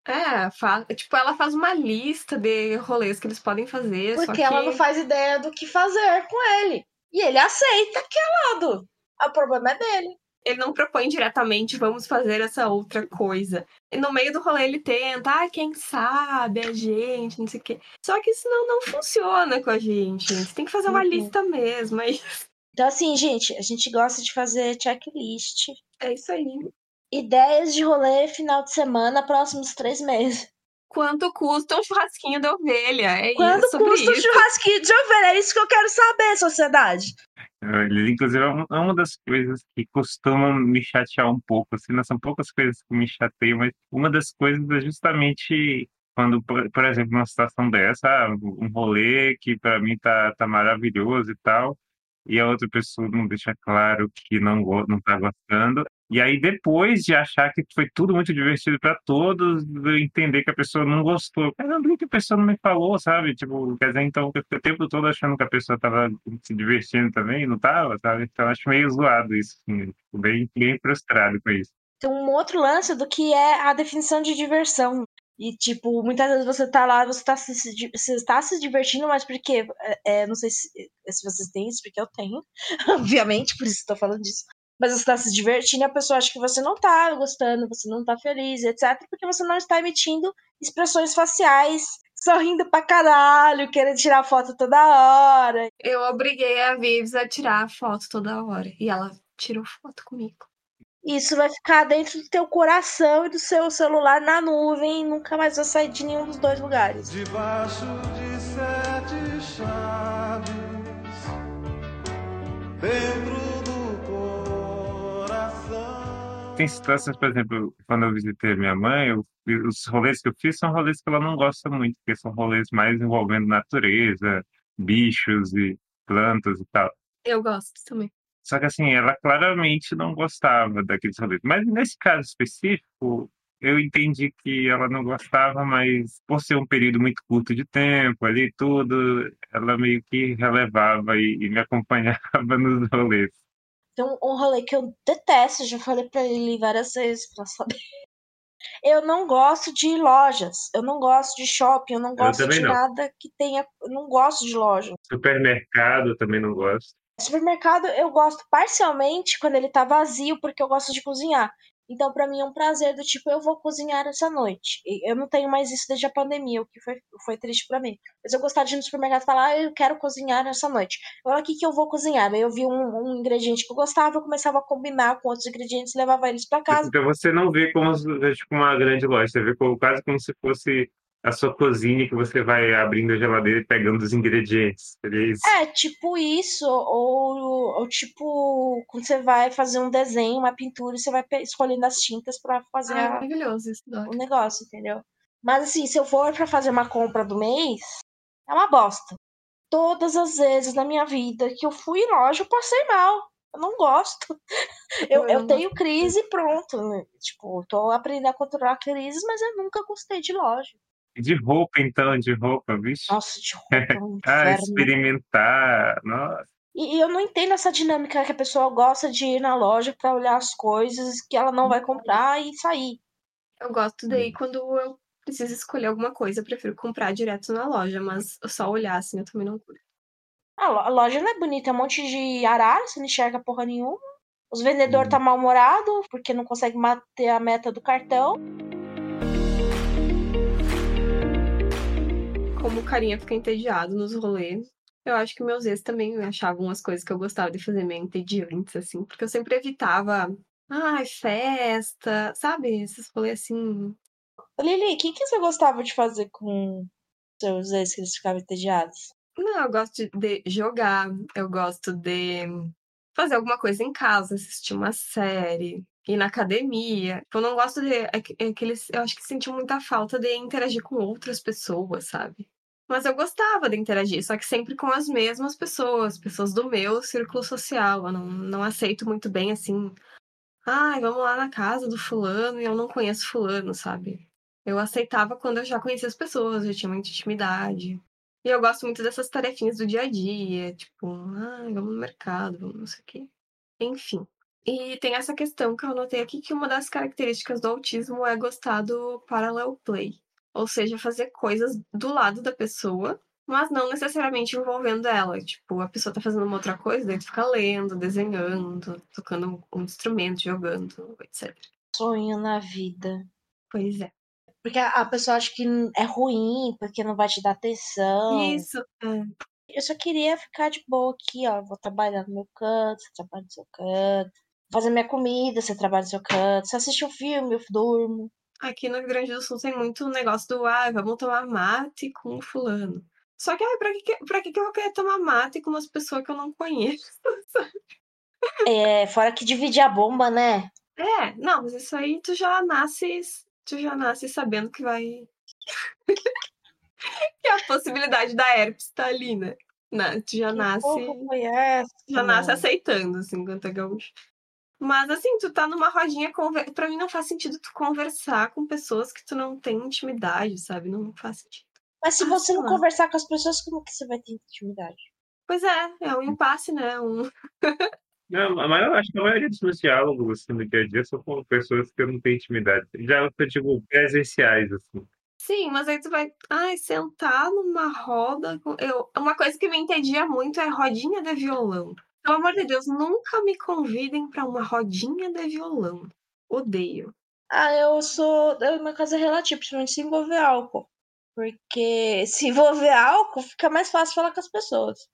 É, fa- tipo, ela faz uma lista de rolês que eles podem fazer, só Porque que... ela não faz ideia do que fazer com ele. E ele aceita que é lado. O problema é dele. Ele não propõe diretamente, vamos fazer essa outra coisa. E no meio do rolê ele tenta, ah, quem sabe, a gente, não sei o quê. Só que isso não, não funciona com a gente. Você tem que fazer uma Uhum. lista mesmo. É isso, Então, assim, gente, a gente gosta de fazer checklist. é isso aí. Ideias de rolê final de semana, próximos três meses. Quanto custa um churrasquinho de ovelha? É Quanto isso, custa um isso. churrasquinho de ovelha? É isso que eu quero saber, sociedade. Ele, inclusive, é uma- é uma das coisas que costumam me chatear um pouco. Assim, não são poucas coisas que me chateiam, mas uma das coisas é justamente quando, por, exemplo, numa situação dessa, ah, um rolê que para mim tá, tá maravilhoso e tal, e a outra pessoa não deixa claro que não, não tá gostando. E aí, depois de achar que foi tudo muito divertido para todos, entender que a pessoa não gostou. Caramba, por que a pessoa não me falou, sabe? Tipo, quer dizer, então, eu o tempo todo achando que a pessoa tava se divertindo também, não tava, sabe? Então, acho meio zoado isso, assim, bem, bem frustrado com isso. Tem um outro lance do que é a definição de diversão. E, tipo, muitas vezes você tá lá, você tá se, você está se divertindo, mas porque. É, não sei se, se vocês têm isso, porque eu tenho. Obviamente, por isso eu tô falando disso. Mas você tá se divertindo e a pessoa acha que você não tá gostando, você não tá feliz, etc. Porque você não está emitindo expressões faciais, sorrindo pra caralho, querendo tirar foto toda hora. Eu obriguei a Vives a tirar foto toda hora. E ela tirou foto comigo. Isso vai ficar dentro do teu coração e do seu celular na nuvem e nunca mais vai sair de nenhum dos dois lugares. Debaixo de sete chaves, dentro do coração. Tem situações, por exemplo, quando eu visitei minha mãe, eu, os rolês que eu fiz são rolês que ela não gosta muito, porque são rolês mais envolvendo natureza, bichos e plantas e tal. Eu gosto também. Só que assim, ela claramente não gostava daqueles rolês. Mas nesse caso específico, eu entendi que ela não gostava, mas por ser um período muito curto de tempo ali tudo, ela meio que relevava e, e me acompanhava nos rolês. Tem um, um rolê que eu detesto, já falei pra ele várias vezes pra saber. Eu não gosto de lojas, eu não gosto de shopping, eu não gosto também de não. nada que tenha. Eu não gosto de loja. Supermercado eu também não gosto. Supermercado eu gosto parcialmente quando ele tá vazio, porque eu gosto de cozinhar. Então, pra mim é um prazer do tipo, eu vou cozinhar essa noite. Eu não tenho mais isso desde a pandemia, o que foi, foi triste pra mim. Mas eu gostava de ir no supermercado e falar, ah, eu quero cozinhar essa noite. Agora, o que, eu vou cozinhar? Aí eu vi um, um ingrediente que eu gostava, eu começava a combinar com outros ingredientes e levava eles pra casa. Então você não vê como tipo uma grande loja, você vê como, quase como se fosse a sua cozinha que você vai abrindo a geladeira e pegando os ingredientes. Isso. É, tipo isso, ou, ou tipo, quando você vai fazer um desenho, uma pintura, e você vai escolhendo as tintas pra fazer Ah, é maravilhoso isso, o negócio, entendeu? Mas assim, se eu for pra fazer uma compra do mês, é uma bosta. Todas as vezes na minha vida que eu fui em loja, eu passei mal. Eu não gosto. Eu, Eu tenho crise e pronto. né? Tipo, tô aprendendo a controlar crises, mas eu nunca gostei de loja. De roupa, então, de roupa, vixe. Nossa, de roupa é um Ah, experimentar. Nossa. E, e eu não entendo essa dinâmica que a pessoa gosta de ir na loja pra olhar as coisas que ela não vai comprar e sair. Eu gosto daí quando eu preciso escolher alguma coisa, eu prefiro comprar direto na loja, mas só olhar assim eu também não curto. A lo- a loja não é bonita, é um monte de arara, você não enxerga porra nenhuma. Os vendedores Hum. tá mal-humorado porque não consegue bater a meta do cartão. Como o carinha fica entediado nos rolês, eu acho que meus ex também achavam umas coisas que eu gostava de fazer meio entediantes, assim, porque eu sempre evitava, ai, festa, sabe? Esses rolês assim. Lili, o que, que você gostava de fazer com seus ex que eles ficavam entediados? Não, eu gosto de, de jogar, eu gosto de fazer alguma coisa em casa, assistir uma série, ir na academia. Eu não gosto de. É que, é que eles, eu acho que sentiam muita falta de interagir com outras pessoas, sabe? Mas eu gostava de interagir, só que sempre com as mesmas pessoas, pessoas do meu círculo social. Eu não, não aceito muito bem assim. Ai, vamos lá na casa do fulano e eu não conheço fulano, sabe? Eu aceitava quando eu já conhecia as pessoas, já tinha muita intimidade. E eu gosto muito dessas tarefinhas do dia a dia, tipo, ai, vamos no mercado, vamos não sei o quê. Enfim. E tem essa questão que eu anotei aqui, que uma das características do autismo é gostar do parallel play. Ou seja, fazer coisas do lado da pessoa, mas não necessariamente envolvendo ela. Tipo, a pessoa tá fazendo uma outra coisa, daí tu fica lendo, desenhando, tocando um instrumento, jogando, etc. Sonho na vida. Pois é. Porque a, pessoa acha que é ruim, porque não vai te dar atenção. Isso. é. Eu só queria ficar de boa aqui, ó. Vou trabalhar no meu canto, você trabalha no seu canto. Fazer minha comida, você trabalha no seu canto. Você assiste um filme, eu durmo. Aqui no Rio Grande do Sul tem muito negócio do, ah, vamos tomar mate com fulano. Só que, ai, pra que, pra que, que eu vou querer tomar mate com umas pessoas que eu não conheço? É, fora que dividir a bomba, né? É, não, mas isso aí tu já nasce, tu já nasce sabendo que vai... que a possibilidade da herpes tá ali, né? Na- tu já Que nasce... porra foi essa? já nasce mano? aceitando, assim, enquanto é gaúcho. Mas, assim, tu tá numa rodinha, conver... pra mim não faz sentido tu conversar com pessoas que tu não tem intimidade, sabe? Não faz sentido. Mas se Ah, você sei não lá. conversar com as pessoas, como que você vai ter intimidade? Pois é, é um impasse, né? Um... Não, mas eu acho que a maioria dos meus diálogos assim, no dia a dia são com pessoas que eu não tenho intimidade. Já eu digo presenciais, assim. Sim, mas aí tu vai, ai, sentar numa roda. com- Eu... Uma coisa que me entendia muito é rodinha de violão. Pelo amor de Deus, nunca me convidem pra uma rodinha de violão. Odeio. Ah, eu sou. Eu, minha casa é relativa, principalmente se envolver álcool. Porque se envolver álcool, fica mais fácil falar com as pessoas.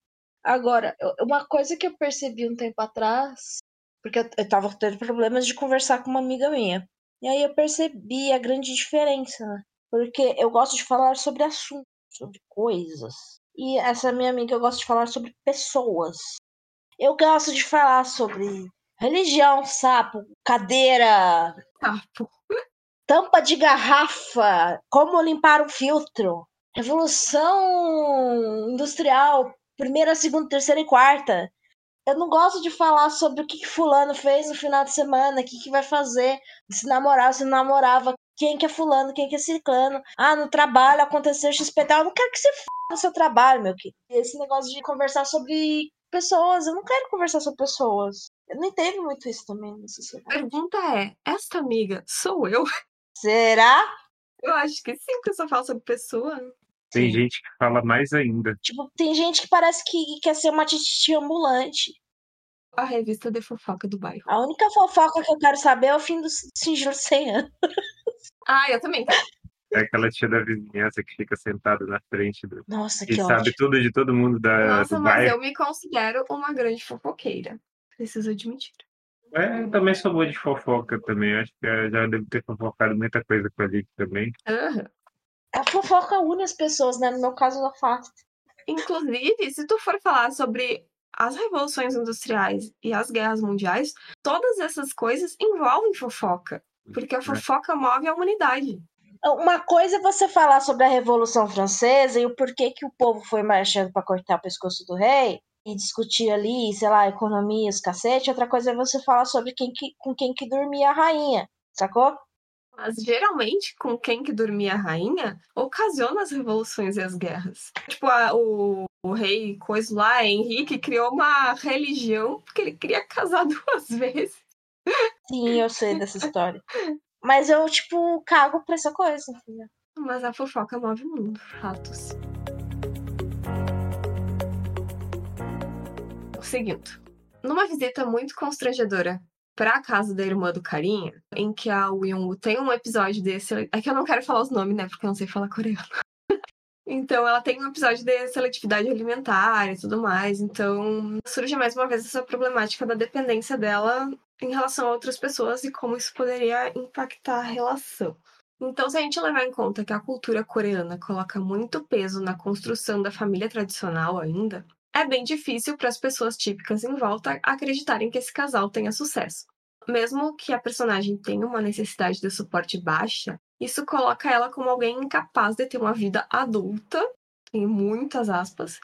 Agora, uma coisa que eu percebi um tempo atrás, porque eu, eu tava tendo problemas de conversar com uma amiga minha. E aí eu percebi a grande diferença, né? Porque eu gosto de falar sobre assuntos, sobre coisas. E essa minha amiga, eu gosto de falar sobre pessoas. Eu gosto de falar sobre religião, sapo, cadeira, pô. tampa de garrafa, como limpar um filtro, revolução industrial, primeira, segunda, terceira e quarta. Eu não gosto de falar sobre o que, que fulano fez no final de semana, o que, que vai fazer, se namorava, se não namorava, quem que é fulano, quem que é ciclano. Ah, no trabalho aconteceu XP tal. Eu não quero que você f no seu trabalho, meu querido. Esse negócio de conversar sobre pessoas, eu não quero conversar sobre pessoas. Eu não entendo muito isso também na A pergunta é: esta amiga sou eu? Será? Eu acho que sim, porque eu só falo sobre pessoa. Tem Sim. gente que fala mais ainda. Tipo, tem gente que parece que quer ser uma tititi ambulante. A revista de fofoca do bairro. A única fofoca que eu quero saber é o fim do sigilo 100 anos. Ah, eu também. É aquela tia da vizinhança que fica sentada na frente do... Nossa, e que sabe ódio. tudo de todo mundo da, Nossa, do mas bairro. eu me considero uma grande fofoqueira. Preciso admitir. É, eu também sou boa de fofoca também. Acho que eu já devo ter fofocado muita coisa com a Lick também. Aham. A fofoca une as pessoas, né? No meu caso, ela afasta. Inclusive, se tu for falar sobre as revoluções industriais e as guerras mundiais, todas essas coisas envolvem fofoca. Porque a É. fofoca move a humanidade. Uma coisa é você falar sobre a Revolução Francesa e o porquê que o povo foi marchando para cortar o pescoço do rei e discutir ali, sei lá, economia, os cacete. Outra coisa é você falar sobre quem que, com quem que dormia a rainha, sacou? Mas geralmente, com quem que dormia a rainha, ocasiona as revoluções e as guerras. Tipo, a- o, o rei coisa lá, Henrique, criou uma religião porque ele queria casar duas vezes. Sim, eu sei dessa história. Mas eu, tipo, cago pra essa coisa, entendeu? Mas a fofoca move o mundo, fatos. Seguindo. Numa visita muito constrangedora pra casa da irmã do carinha, em que a Wyung tem um episódio desse. É que eu não quero falar os nomes, né? Porque eu não sei falar coreano. Então, ela tem um episódio de seletividade alimentar e tudo mais. Então, surge mais uma vez essa problemática da dependência dela em relação a outras pessoas e como isso poderia impactar a relação. Então, se a gente levar em conta que a cultura coreana coloca muito peso na construção da família tradicional ainda, é bem difícil para as pessoas típicas em volta acreditarem que esse casal tenha sucesso. Mesmo que a personagem tenha uma necessidade de suporte baixa, isso coloca ela como alguém incapaz de ter uma vida adulta, em muitas aspas,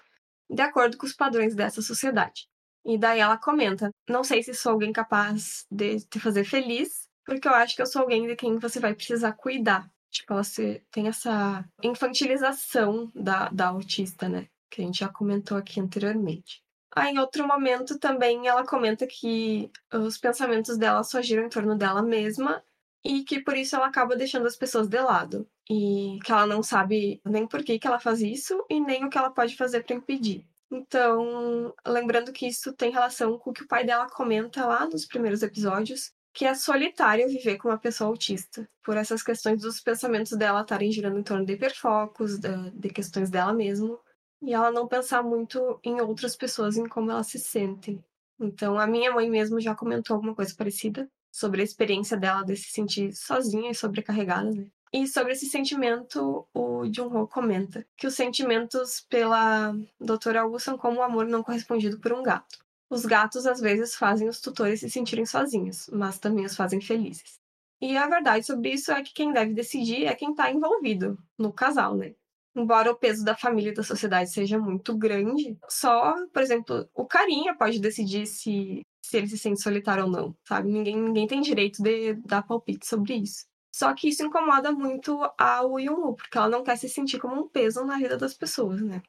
de acordo com os padrões dessa sociedade. E daí ela comenta: Não sei se sou alguém capaz de te fazer feliz, porque eu acho que eu sou alguém de quem você vai precisar cuidar. Tipo, ela se, tem essa infantilização da, da autista, né? Que a gente já comentou aqui anteriormente. Aí, em outro momento, também ela comenta que os pensamentos dela só giram em torno dela mesma e que por isso ela acaba deixando as pessoas de lado. E que ela não sabe nem por que, que ela faz isso e nem o que ela pode fazer para impedir. Então, lembrando que isso tem relação com o que o pai dela comenta lá nos primeiros episódios, que é solitário viver com uma pessoa autista, por essas questões dos pensamentos dela estarem girando em torno de hiperfocos, de questões dela mesma, e ela não pensar muito em outras pessoas, em como elas se sentem. Então, a minha mãe mesmo já comentou alguma coisa parecida sobre a experiência dela de se sentir sozinha e sobrecarregada, né? E sobre esse sentimento, o Jun-ho comenta que os sentimentos pela doutora Wu são como o amor não correspondido por um gato. Os gatos às vezes fazem os tutores se sentirem sozinhos, mas também os fazem felizes. E a verdade sobre isso é que quem deve decidir é quem está envolvido no casal, né? Embora o peso da família e da sociedade seja muito grande, só, por exemplo, o carinha pode decidir se, se ele se sente solitário ou não, sabe? Ninguém, ninguém tem direito de dar palpite sobre isso. Só que isso incomoda muito a Yun-Woo, porque ela não quer se sentir como um peso na vida das pessoas, né?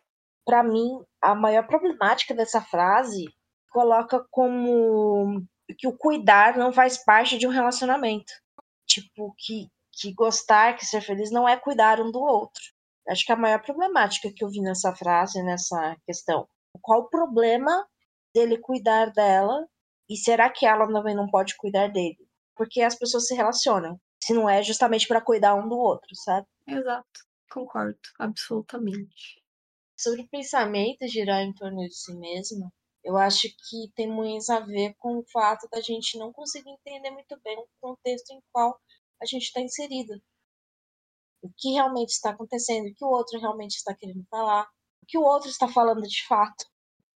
Pra mim, a maior problemática dessa frase coloca como que o cuidar não faz parte de um relacionamento. Tipo, que, que gostar, que ser feliz não é cuidar um do outro. Acho que a maior problemática que eu vi nessa frase, nessa questão. Qual o problema dele cuidar dela? E será que ela também não pode cuidar dele? Porque as pessoas se relacionam. Se não é justamente para cuidar um do outro, sabe? Exato, concordo, absolutamente. Sobre o pensamento girar em torno de si mesmo, eu acho que tem muito a ver com o fato da gente não conseguir entender muito bem o contexto em qual a gente está inserido. O que realmente está acontecendo, o que o outro realmente está querendo falar, o que o outro está falando de fato.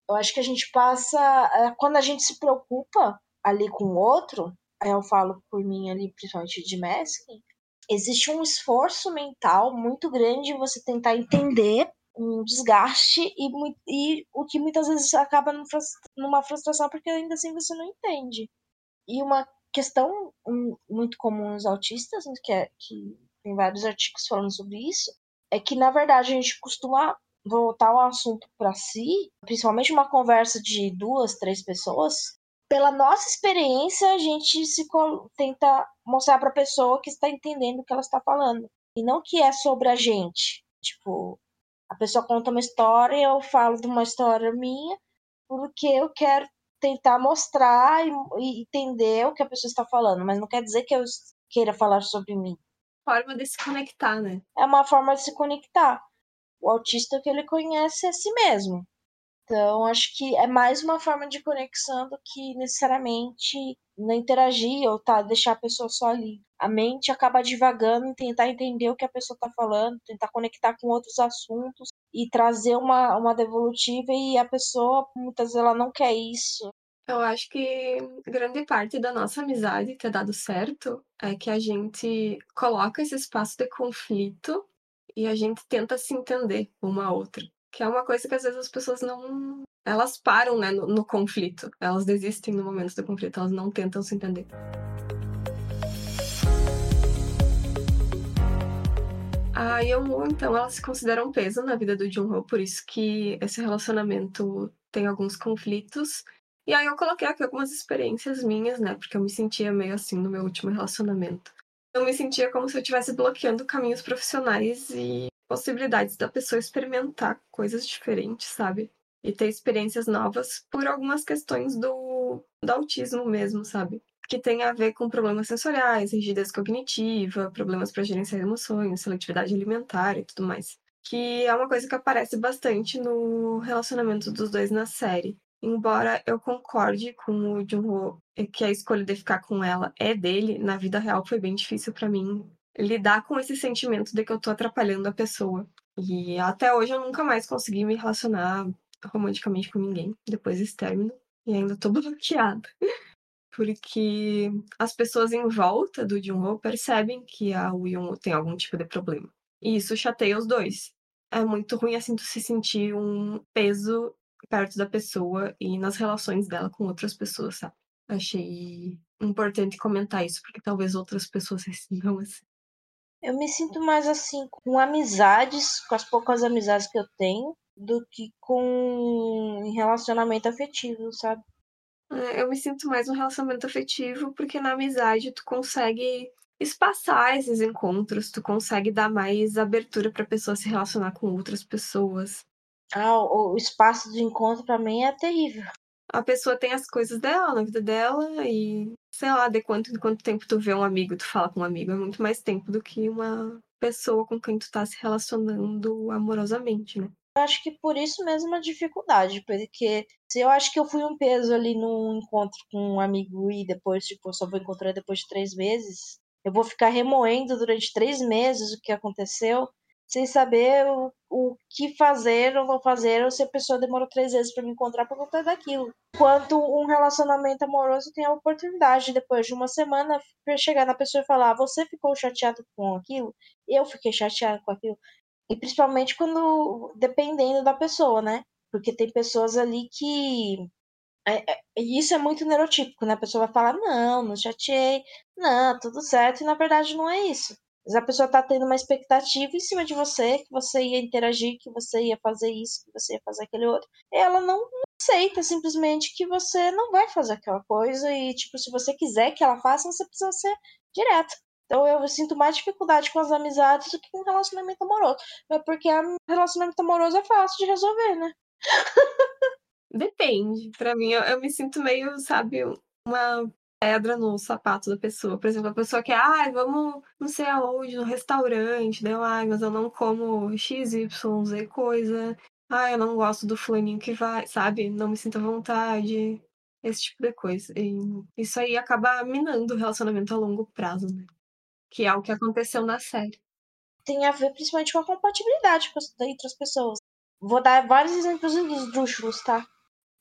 Eu acho que a gente passa. eh, Quando a gente se preocupa ali com o outro, eu falo por mim ali, principalmente de masking, existe um esforço mental muito grande em você tentar entender um desgaste e, e o que muitas vezes acaba numa frustração porque ainda assim você não entende. E uma questão muito comum nos autistas, que, é, que tem vários artigos falando sobre isso, é que na verdade a gente costuma voltar o assunto para si, principalmente uma conversa de duas, três pessoas, pela nossa experiência a gente se tenta mostrar para a pessoa que está entendendo o que ela está falando e não que é sobre a gente. Tipo, a pessoa conta uma história, eu falo de uma história minha, porque eu quero tentar mostrar e, e entender o que a pessoa está falando, mas não quer dizer que eu queira falar sobre mim. Forma de se conectar, né? É uma forma de se conectar. O autista que ele conhece é si mesmo. Então, acho que é mais uma forma de conexão do que necessariamente não interagir ou tá, deixar a pessoa só ali. A mente acaba divagando em tentar entender o que a pessoa está falando, tentar conectar com outros assuntos e trazer uma, uma devolutiva e a pessoa, muitas vezes, ela não quer isso. Eu acho que grande parte da nossa amizade ter dado certo é que a gente coloca esse espaço de conflito e a gente tenta se entender uma a outra. Que é uma coisa que às vezes as pessoas não. Elas param né, no, no conflito. Elas desistem no momento do conflito, elas não tentam se entender. A Yeonwoo, então, ela se considera um peso na vida do Jung-ho, por isso que esse relacionamento tem alguns conflitos. E aí eu coloquei aqui algumas experiências minhas, né? Porque eu me sentia meio assim no meu último relacionamento eu me sentia como se eu estivesse bloqueando caminhos profissionais e possibilidades da pessoa experimentar coisas diferentes, sabe? E ter experiências novas por algumas questões do, do autismo mesmo, sabe? Que tem a ver com problemas sensoriais, rigidez cognitiva, problemas para gerenciar emoções, seletividade alimentar e tudo mais. Que é uma coisa que aparece bastante no relacionamento dos dois na série. Embora eu concorde com o Junho que a escolha de ficar com ela é dele, na vida real foi bem difícil para mim lidar com esse sentimento de que eu tô atrapalhando a pessoa. E até hoje eu nunca mais consegui me relacionar romanticamente com ninguém depois desse término. E ainda tô bloqueada. Porque as pessoas em volta do Junho percebem que a Woo tem algum tipo de problema. E isso chateia os dois. É muito ruim assim tu se sentir um peso perto da pessoa e nas relações dela com outras pessoas, sabe? Achei importante comentar isso, porque talvez outras pessoas se sintam assim. Eu me sinto mais assim com amizades, com as poucas amizades que eu tenho, do que com relacionamento afetivo, sabe? É, eu me sinto mais um relacionamento afetivo, porque na amizade tu consegue espaçar esses encontros, tu consegue dar mais abertura para a pessoa se relacionar com outras pessoas. Ah, o, o espaço de encontro para mim é terrível. A pessoa tem as coisas dela na vida dela e sei lá, de quanto em quanto tempo tu vê um amigo, tu fala com um amigo, é muito mais tempo do que uma pessoa com quem tu tá se relacionando amorosamente, né? Eu acho que por isso mesmo a dificuldade, porque se eu acho que eu fui um peso ali num encontro com um amigo e depois, tipo, eu só vou encontrar depois de três meses, eu vou ficar remoendo durante três meses o que aconteceu sem saber o, o que fazer ou não fazer, ou se a pessoa demorou três vezes para me encontrar por conta daquilo. Quanto um relacionamento amoroso tem a oportunidade, depois de uma semana, chegar na pessoa e falar: ah, Você ficou chateado com aquilo? Eu fiquei chateado com aquilo. E principalmente quando, dependendo da pessoa, né? Porque tem pessoas ali que. É, é, isso é muito neurotípico, né? A pessoa vai falar: Não, não chateei, não, tudo certo, e na verdade não é isso. Mas a pessoa tá tendo uma expectativa em cima de você, que você ia interagir, que você ia fazer isso, que você ia fazer aquele outro. E ela não aceita simplesmente que você não vai fazer aquela coisa e, tipo, se você quiser que ela faça, você precisa ser direto. Então eu sinto mais dificuldade com as amizades do que com relacionamento amoroso. Mas porque relacionamento amoroso é fácil de resolver, né? Depende. Pra mim, eu, eu me sinto meio, sabe, uma pedra no sapato da pessoa. Por exemplo, a pessoa quer, ai, ah, vamos não sei aonde, no restaurante, deu, ai, mas eu não como XYZ coisa. Ai, eu não gosto do fulaninho que vai, sabe? Não me sinto à vontade. Esse tipo de coisa. E isso aí acaba minando o relacionamento a longo prazo, né? Que é o que aconteceu na série. Tem a ver principalmente com a compatibilidade entre as pessoas. Vou dar vários exemplos esdrúxulos, tá?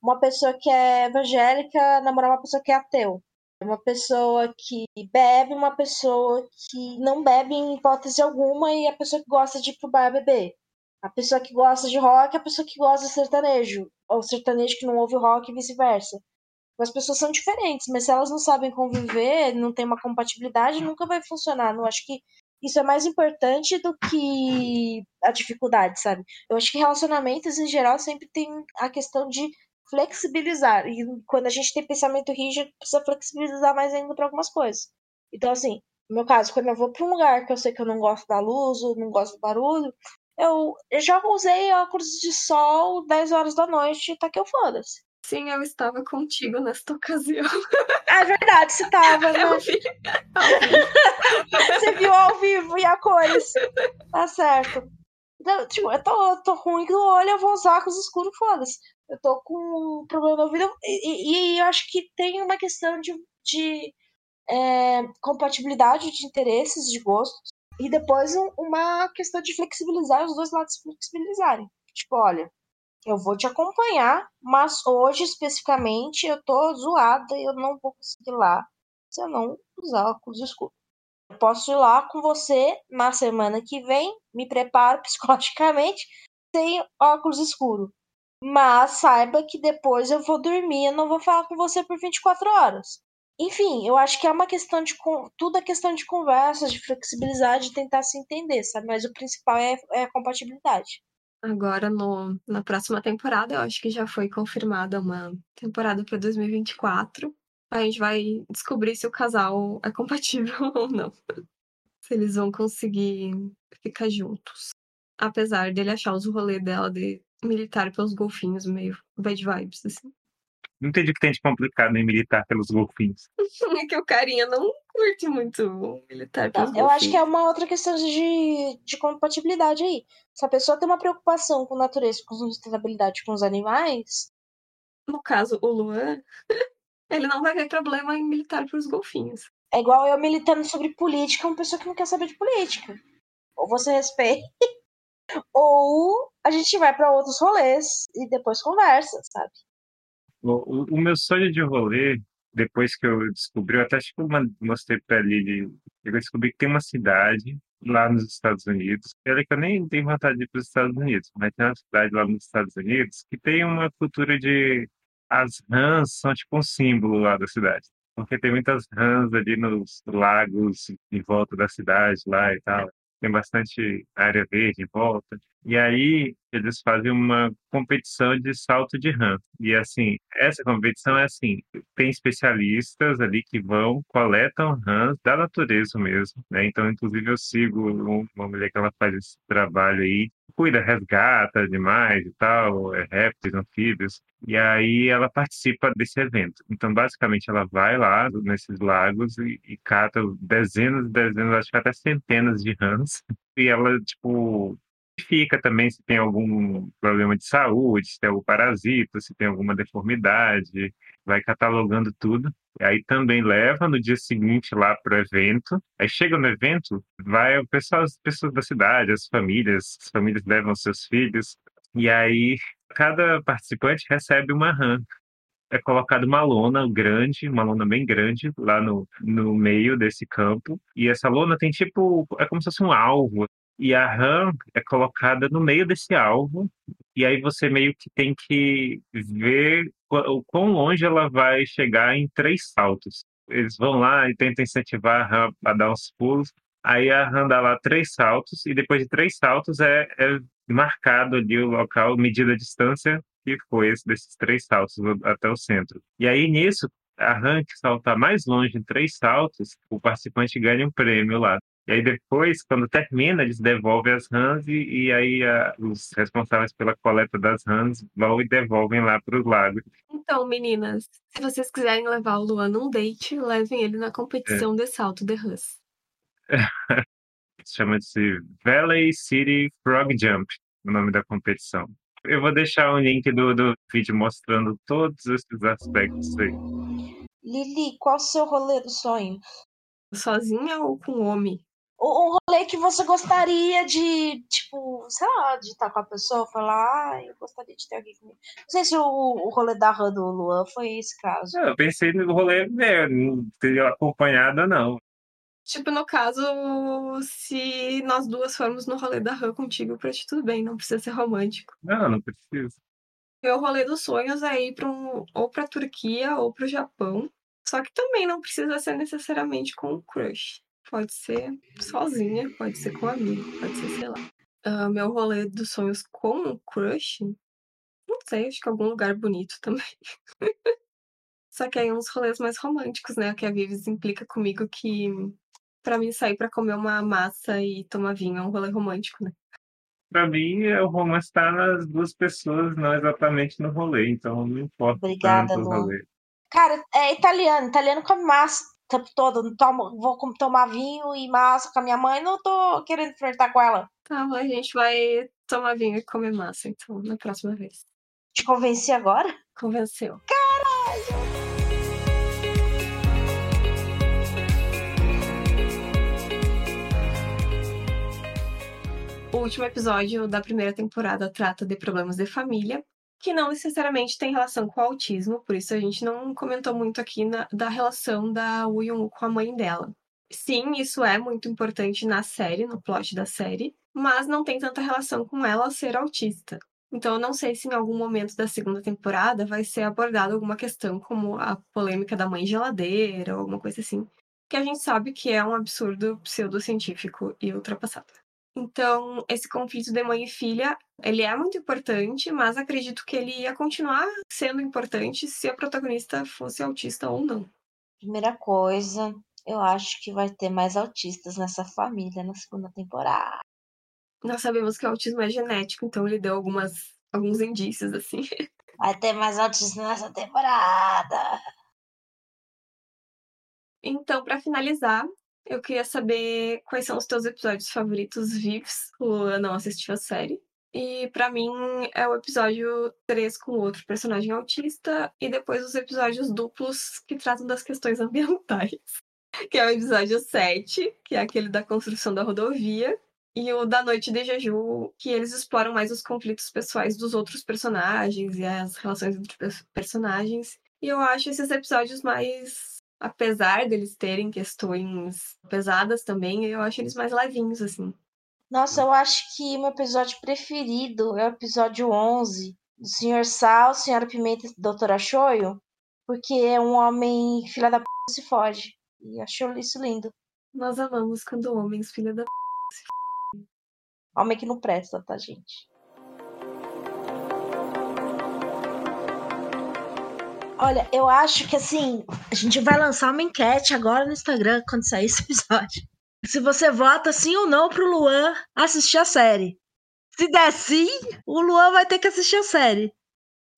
Uma pessoa que é evangélica namorar uma pessoa que é ateu uma pessoa que bebe, uma pessoa que não bebe em hipótese alguma e a pessoa que gosta de ir pro bar beber. A pessoa que gosta de rock, a pessoa que gosta de sertanejo. Ou sertanejo que não ouve rock e vice-versa. As pessoas são diferentes, mas se elas não sabem conviver, não tem uma compatibilidade, nunca vai funcionar. Não acho que isso é mais importante do que a dificuldade, sabe? Eu acho que relacionamentos em geral sempre tem a questão de flexibilizar. E quando a gente tem pensamento rígido, precisa flexibilizar mais ainda para algumas coisas. Então, assim, no meu caso, quando eu vou para um lugar que eu sei que eu não gosto da luz ou não gosto do barulho, eu, eu já usei óculos de sol 10 horas da noite e tá que eu foda-se. Sim, eu estava contigo nesta ocasião. É verdade, você tava, né? Vi. Você viu ao vivo e a cores. Tá certo. Tipo, eu tô, tô ruim do olho, eu vou usar óculos escuros, foda-se. Eu tô com um problema no ouvido. E, e- e eu acho que tem uma questão de, de é, compatibilidade de interesses, de gostos. E depois um- uma questão de flexibilizar, os dois lados flexibilizarem. Tipo, olha, eu vou te acompanhar, mas hoje especificamente eu tô zoada e eu não vou conseguir ir lá se eu não usar óculos escuros. Eu posso ir lá com você na semana que vem, me preparo psicologicamente sem óculos escuros. Mas saiba que depois eu vou dormir, eu não vou falar com você por 24 horas. Enfim, eu acho que é uma questão de. Tudo é questão de conversa, de flexibilizar, de tentar se entender, sabe? Mas o principal é, é a compatibilidade. Agora, no, na próxima temporada, eu acho que já foi confirmada uma temporada para 2024. A gente vai descobrir se o casal é compatível ou não. Se eles vão conseguir ficar juntos. Apesar dele achar os rolês dela de militar pelos golfinhos meio bad vibes, assim. Não entendi o que tem de complicado em militar pelos golfinhos. É que o carinha não curte muito o militar pelos Então, eu acho que é golfinhos. uma outra questão de, de compatibilidade aí. Se a pessoa tem uma preocupação com natureza, com sustentabilidade com os animais, No caso, o Luan, ele não vai ver problema em militar pelos golfinhos. é igual eu militando sobre política, uma pessoa que não quer saber de política. Ou você respeita, ou a gente vai pra outros rolês e depois conversa, sabe? O, o- o meu sonho de rolê, depois que eu descobri, eu até acho que mostrei pra Lili, eu descobri que tem uma cidade lá nos Estados Unidos, olha que eu nem tenho vontade de ir para os Estados Unidos, mas tem uma cidade lá nos Estados Unidos que tem uma cultura de... As rãs são tipo um símbolo lá da cidade. Porque tem muitas rãs ali nos lagos em volta da cidade lá e tal. Tem bastante área verde em volta. E aí eles fazem uma competição de salto de rã. E assim, essa competição é assim, tem especialistas ali que vão, coletam rãs da natureza mesmo, né? Então, inclusive, eu sigo um- uma mulher que ela faz esse trabalho aí, cuida, resgata animais e tal, é, répteis, anfíbios, e aí ela participa desse evento. Então, basicamente, ela vai lá nesses lagos e, e cata dezenas e dezenas, acho que até centenas de rãs, e ela, tipo, verifica também se tem algum problema de saúde, se tem algum parasita, se tem alguma deformidade, vai catalogando tudo. Aí também leva no dia seguinte lá para o evento. Aí chega no evento, vai o pessoal, as pessoas da cidade, as famílias, as famílias levam seus filhos. E aí cada participante recebe uma rã. É colocada uma lona grande, uma lona bem grande, lá no, no meio desse campo. E essa lona tem tipo, é como se fosse um alvo. E a rã é colocada no meio desse alvo, e aí você meio que tem que ver o quão longe ela vai chegar em três saltos. Eles vão lá e tentam incentivar a rã a dar uns pulos. Aí a rã dá lá três saltos, e depois de três saltos é, é marcado ali o local, medida a distância que foi esse desses três saltos até o centro. E aí nisso, a rã que saltar mais longe em três saltos, o participante ganha um prêmio lá. E aí depois, quando termina, eles devolvem as rãs e, e aí a- os responsáveis pela coleta das rãs vão e devolvem lá para os lagos. Então, meninas, se vocês quiserem levar o Luan num date, levem ele na competição de salto de Rus. Chama-se Valley City Frog Jump, o nome da competição. Eu vou deixar um link do, do vídeo mostrando todos esses aspectos aí. Lili, qual o seu rolê do sonho? Sozinha ou com homem? Um rolê que você gostaria de, tipo, sei lá, de estar com a pessoa, falar, ah, eu gostaria de ter alguém comigo. Não sei se o, o rolê da rã do Luan foi esse caso. Eu pensei no rolê, né, não ter acompanhada, não. Tipo, no caso, se nós duas formos no rolê da rã contigo, pra ti tudo bem, não precisa ser romântico. Não, não precisa. Meu rolê dos sonhos é ir pra um, ou pra Turquia ou pro Japão. Só que também não precisa ser necessariamente com um crush. Pode ser sozinha, pode ser com um amigo, pode ser, sei lá. Ah, meu rolê dos sonhos com um crush, não sei, acho que algum lugar bonito também. Só que aí uns rolês mais românticos, né? Que a Vives implica comigo que pra mim sair pra comer uma massa e tomar vinho é um rolê romântico, né? Pra mim, é o romance está nas duas pessoas, não exatamente no rolê. Então, não importa Obrigada, tanto o Luan. rolê. Cara, é italiano. Italiano come massa tempo todo. Tomo- vou tomar vinho e massa com a minha mãe. Não tô querendo flertar com ela. Tá, a gente vai tomar vinho e comer massa, então, na próxima vez. Te convenci agora? Convenceu. O último episódio da primeira temporada trata de problemas de família, que não necessariamente tem relação com o autismo, por isso a gente não comentou muito aqui na- da relação da Woo com a mãe dela. Sim, isso é muito importante na série, no plot da série, mas não tem tanta relação com ela ser autista. Então eu não sei se em algum momento da segunda temporada vai ser abordada alguma questão como a polêmica da mãe geladeira ou alguma coisa assim, que a gente sabe que é um absurdo pseudocientífico e ultrapassado. Então, esse conflito de mãe e filha, ele é muito importante, mas acredito que ele ia continuar sendo importante se a protagonista fosse autista ou não. Primeira coisa, eu acho que vai ter mais autistas nessa família na segunda temporada. Nós sabemos que o autismo é genético, então ele deu algumas, alguns indícios, assim. Vai ter mais autistas nessa temporada. Então, para finalizar, eu queria saber quais são os teus episódios favoritos vivos. O não assistiu a série. E para mim é o episódio 3 com outro personagem autista e depois os episódios duplos que tratam das questões ambientais. Que é o episódio 7, que é aquele da construção da rodovia, e o da Noite de Jeju, que eles exploram mais os conflitos pessoais dos outros personagens e as relações entre personagens. E eu acho esses episódios mais apesar deles terem questões pesadas também, eu acho eles mais levinhos, assim. Nossa, eu acho que meu episódio preferido é o episódio 11, do Sr. Sal, Senhora Pimenta e Doutora Shoyo, porque é um homem filha da p se foge. E achou isso lindo. Nós amamos quando homens, filha da p... Homem que não presta, tá, gente? Olha, eu acho que assim, a gente vai lançar uma enquete agora no Instagram quando sair esse episódio. Se você vota sim ou não pro Luan assistir a série. Se der sim, o Luan vai ter que assistir a série.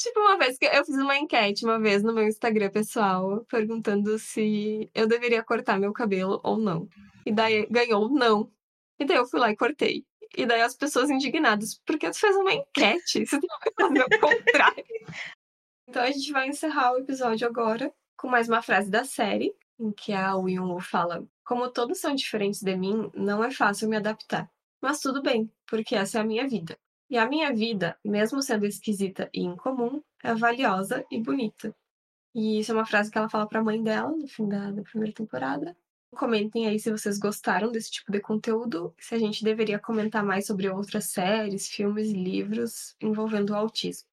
Tipo, uma vez que eu fiz uma enquete uma vez no meu Instagram pessoal, perguntando se eu deveria cortar meu cabelo ou não. E daí ganhou não. E daí eu fui lá e cortei. E daí as pessoas indignadas, porque tu fez uma enquete, você tem que fazer o contrário. Então a gente vai encerrar o episódio agora com mais uma frase da série, em que a Woo fala: Como todos são diferentes de mim, não é fácil me adaptar. Mas tudo bem, porque essa é a minha vida. E a minha vida, mesmo sendo esquisita e incomum, é valiosa e bonita. E isso é uma frase que ela fala pra mãe dela no fim da, da primeira temporada. Comentem aí se vocês gostaram desse tipo de conteúdo, se a gente deveria comentar mais sobre outras séries, filmes e livros envolvendo o autismo.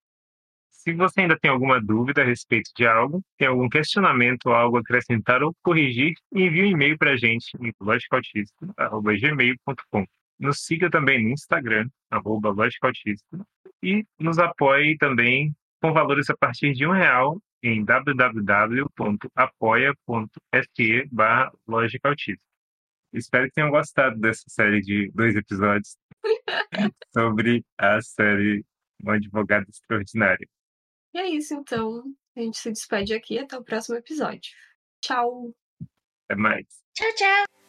Se você ainda tem alguma dúvida a respeito de algo, tem algum questionamento, algo a acrescentar ou corrigir, envie um e-mail para a gente em logicautista.gmail.com. Nos siga também no Instagram, arroba logicautista, e nos apoie também com valores a partir de um real em www.apoia.se barra. Espero que tenham gostado dessa série de dois episódios sobre a série Um Advogado Extraordinário. E é isso, então. A gente se despede aqui. Até o próximo episódio. Tchau! Até mais. Tchau, tchau.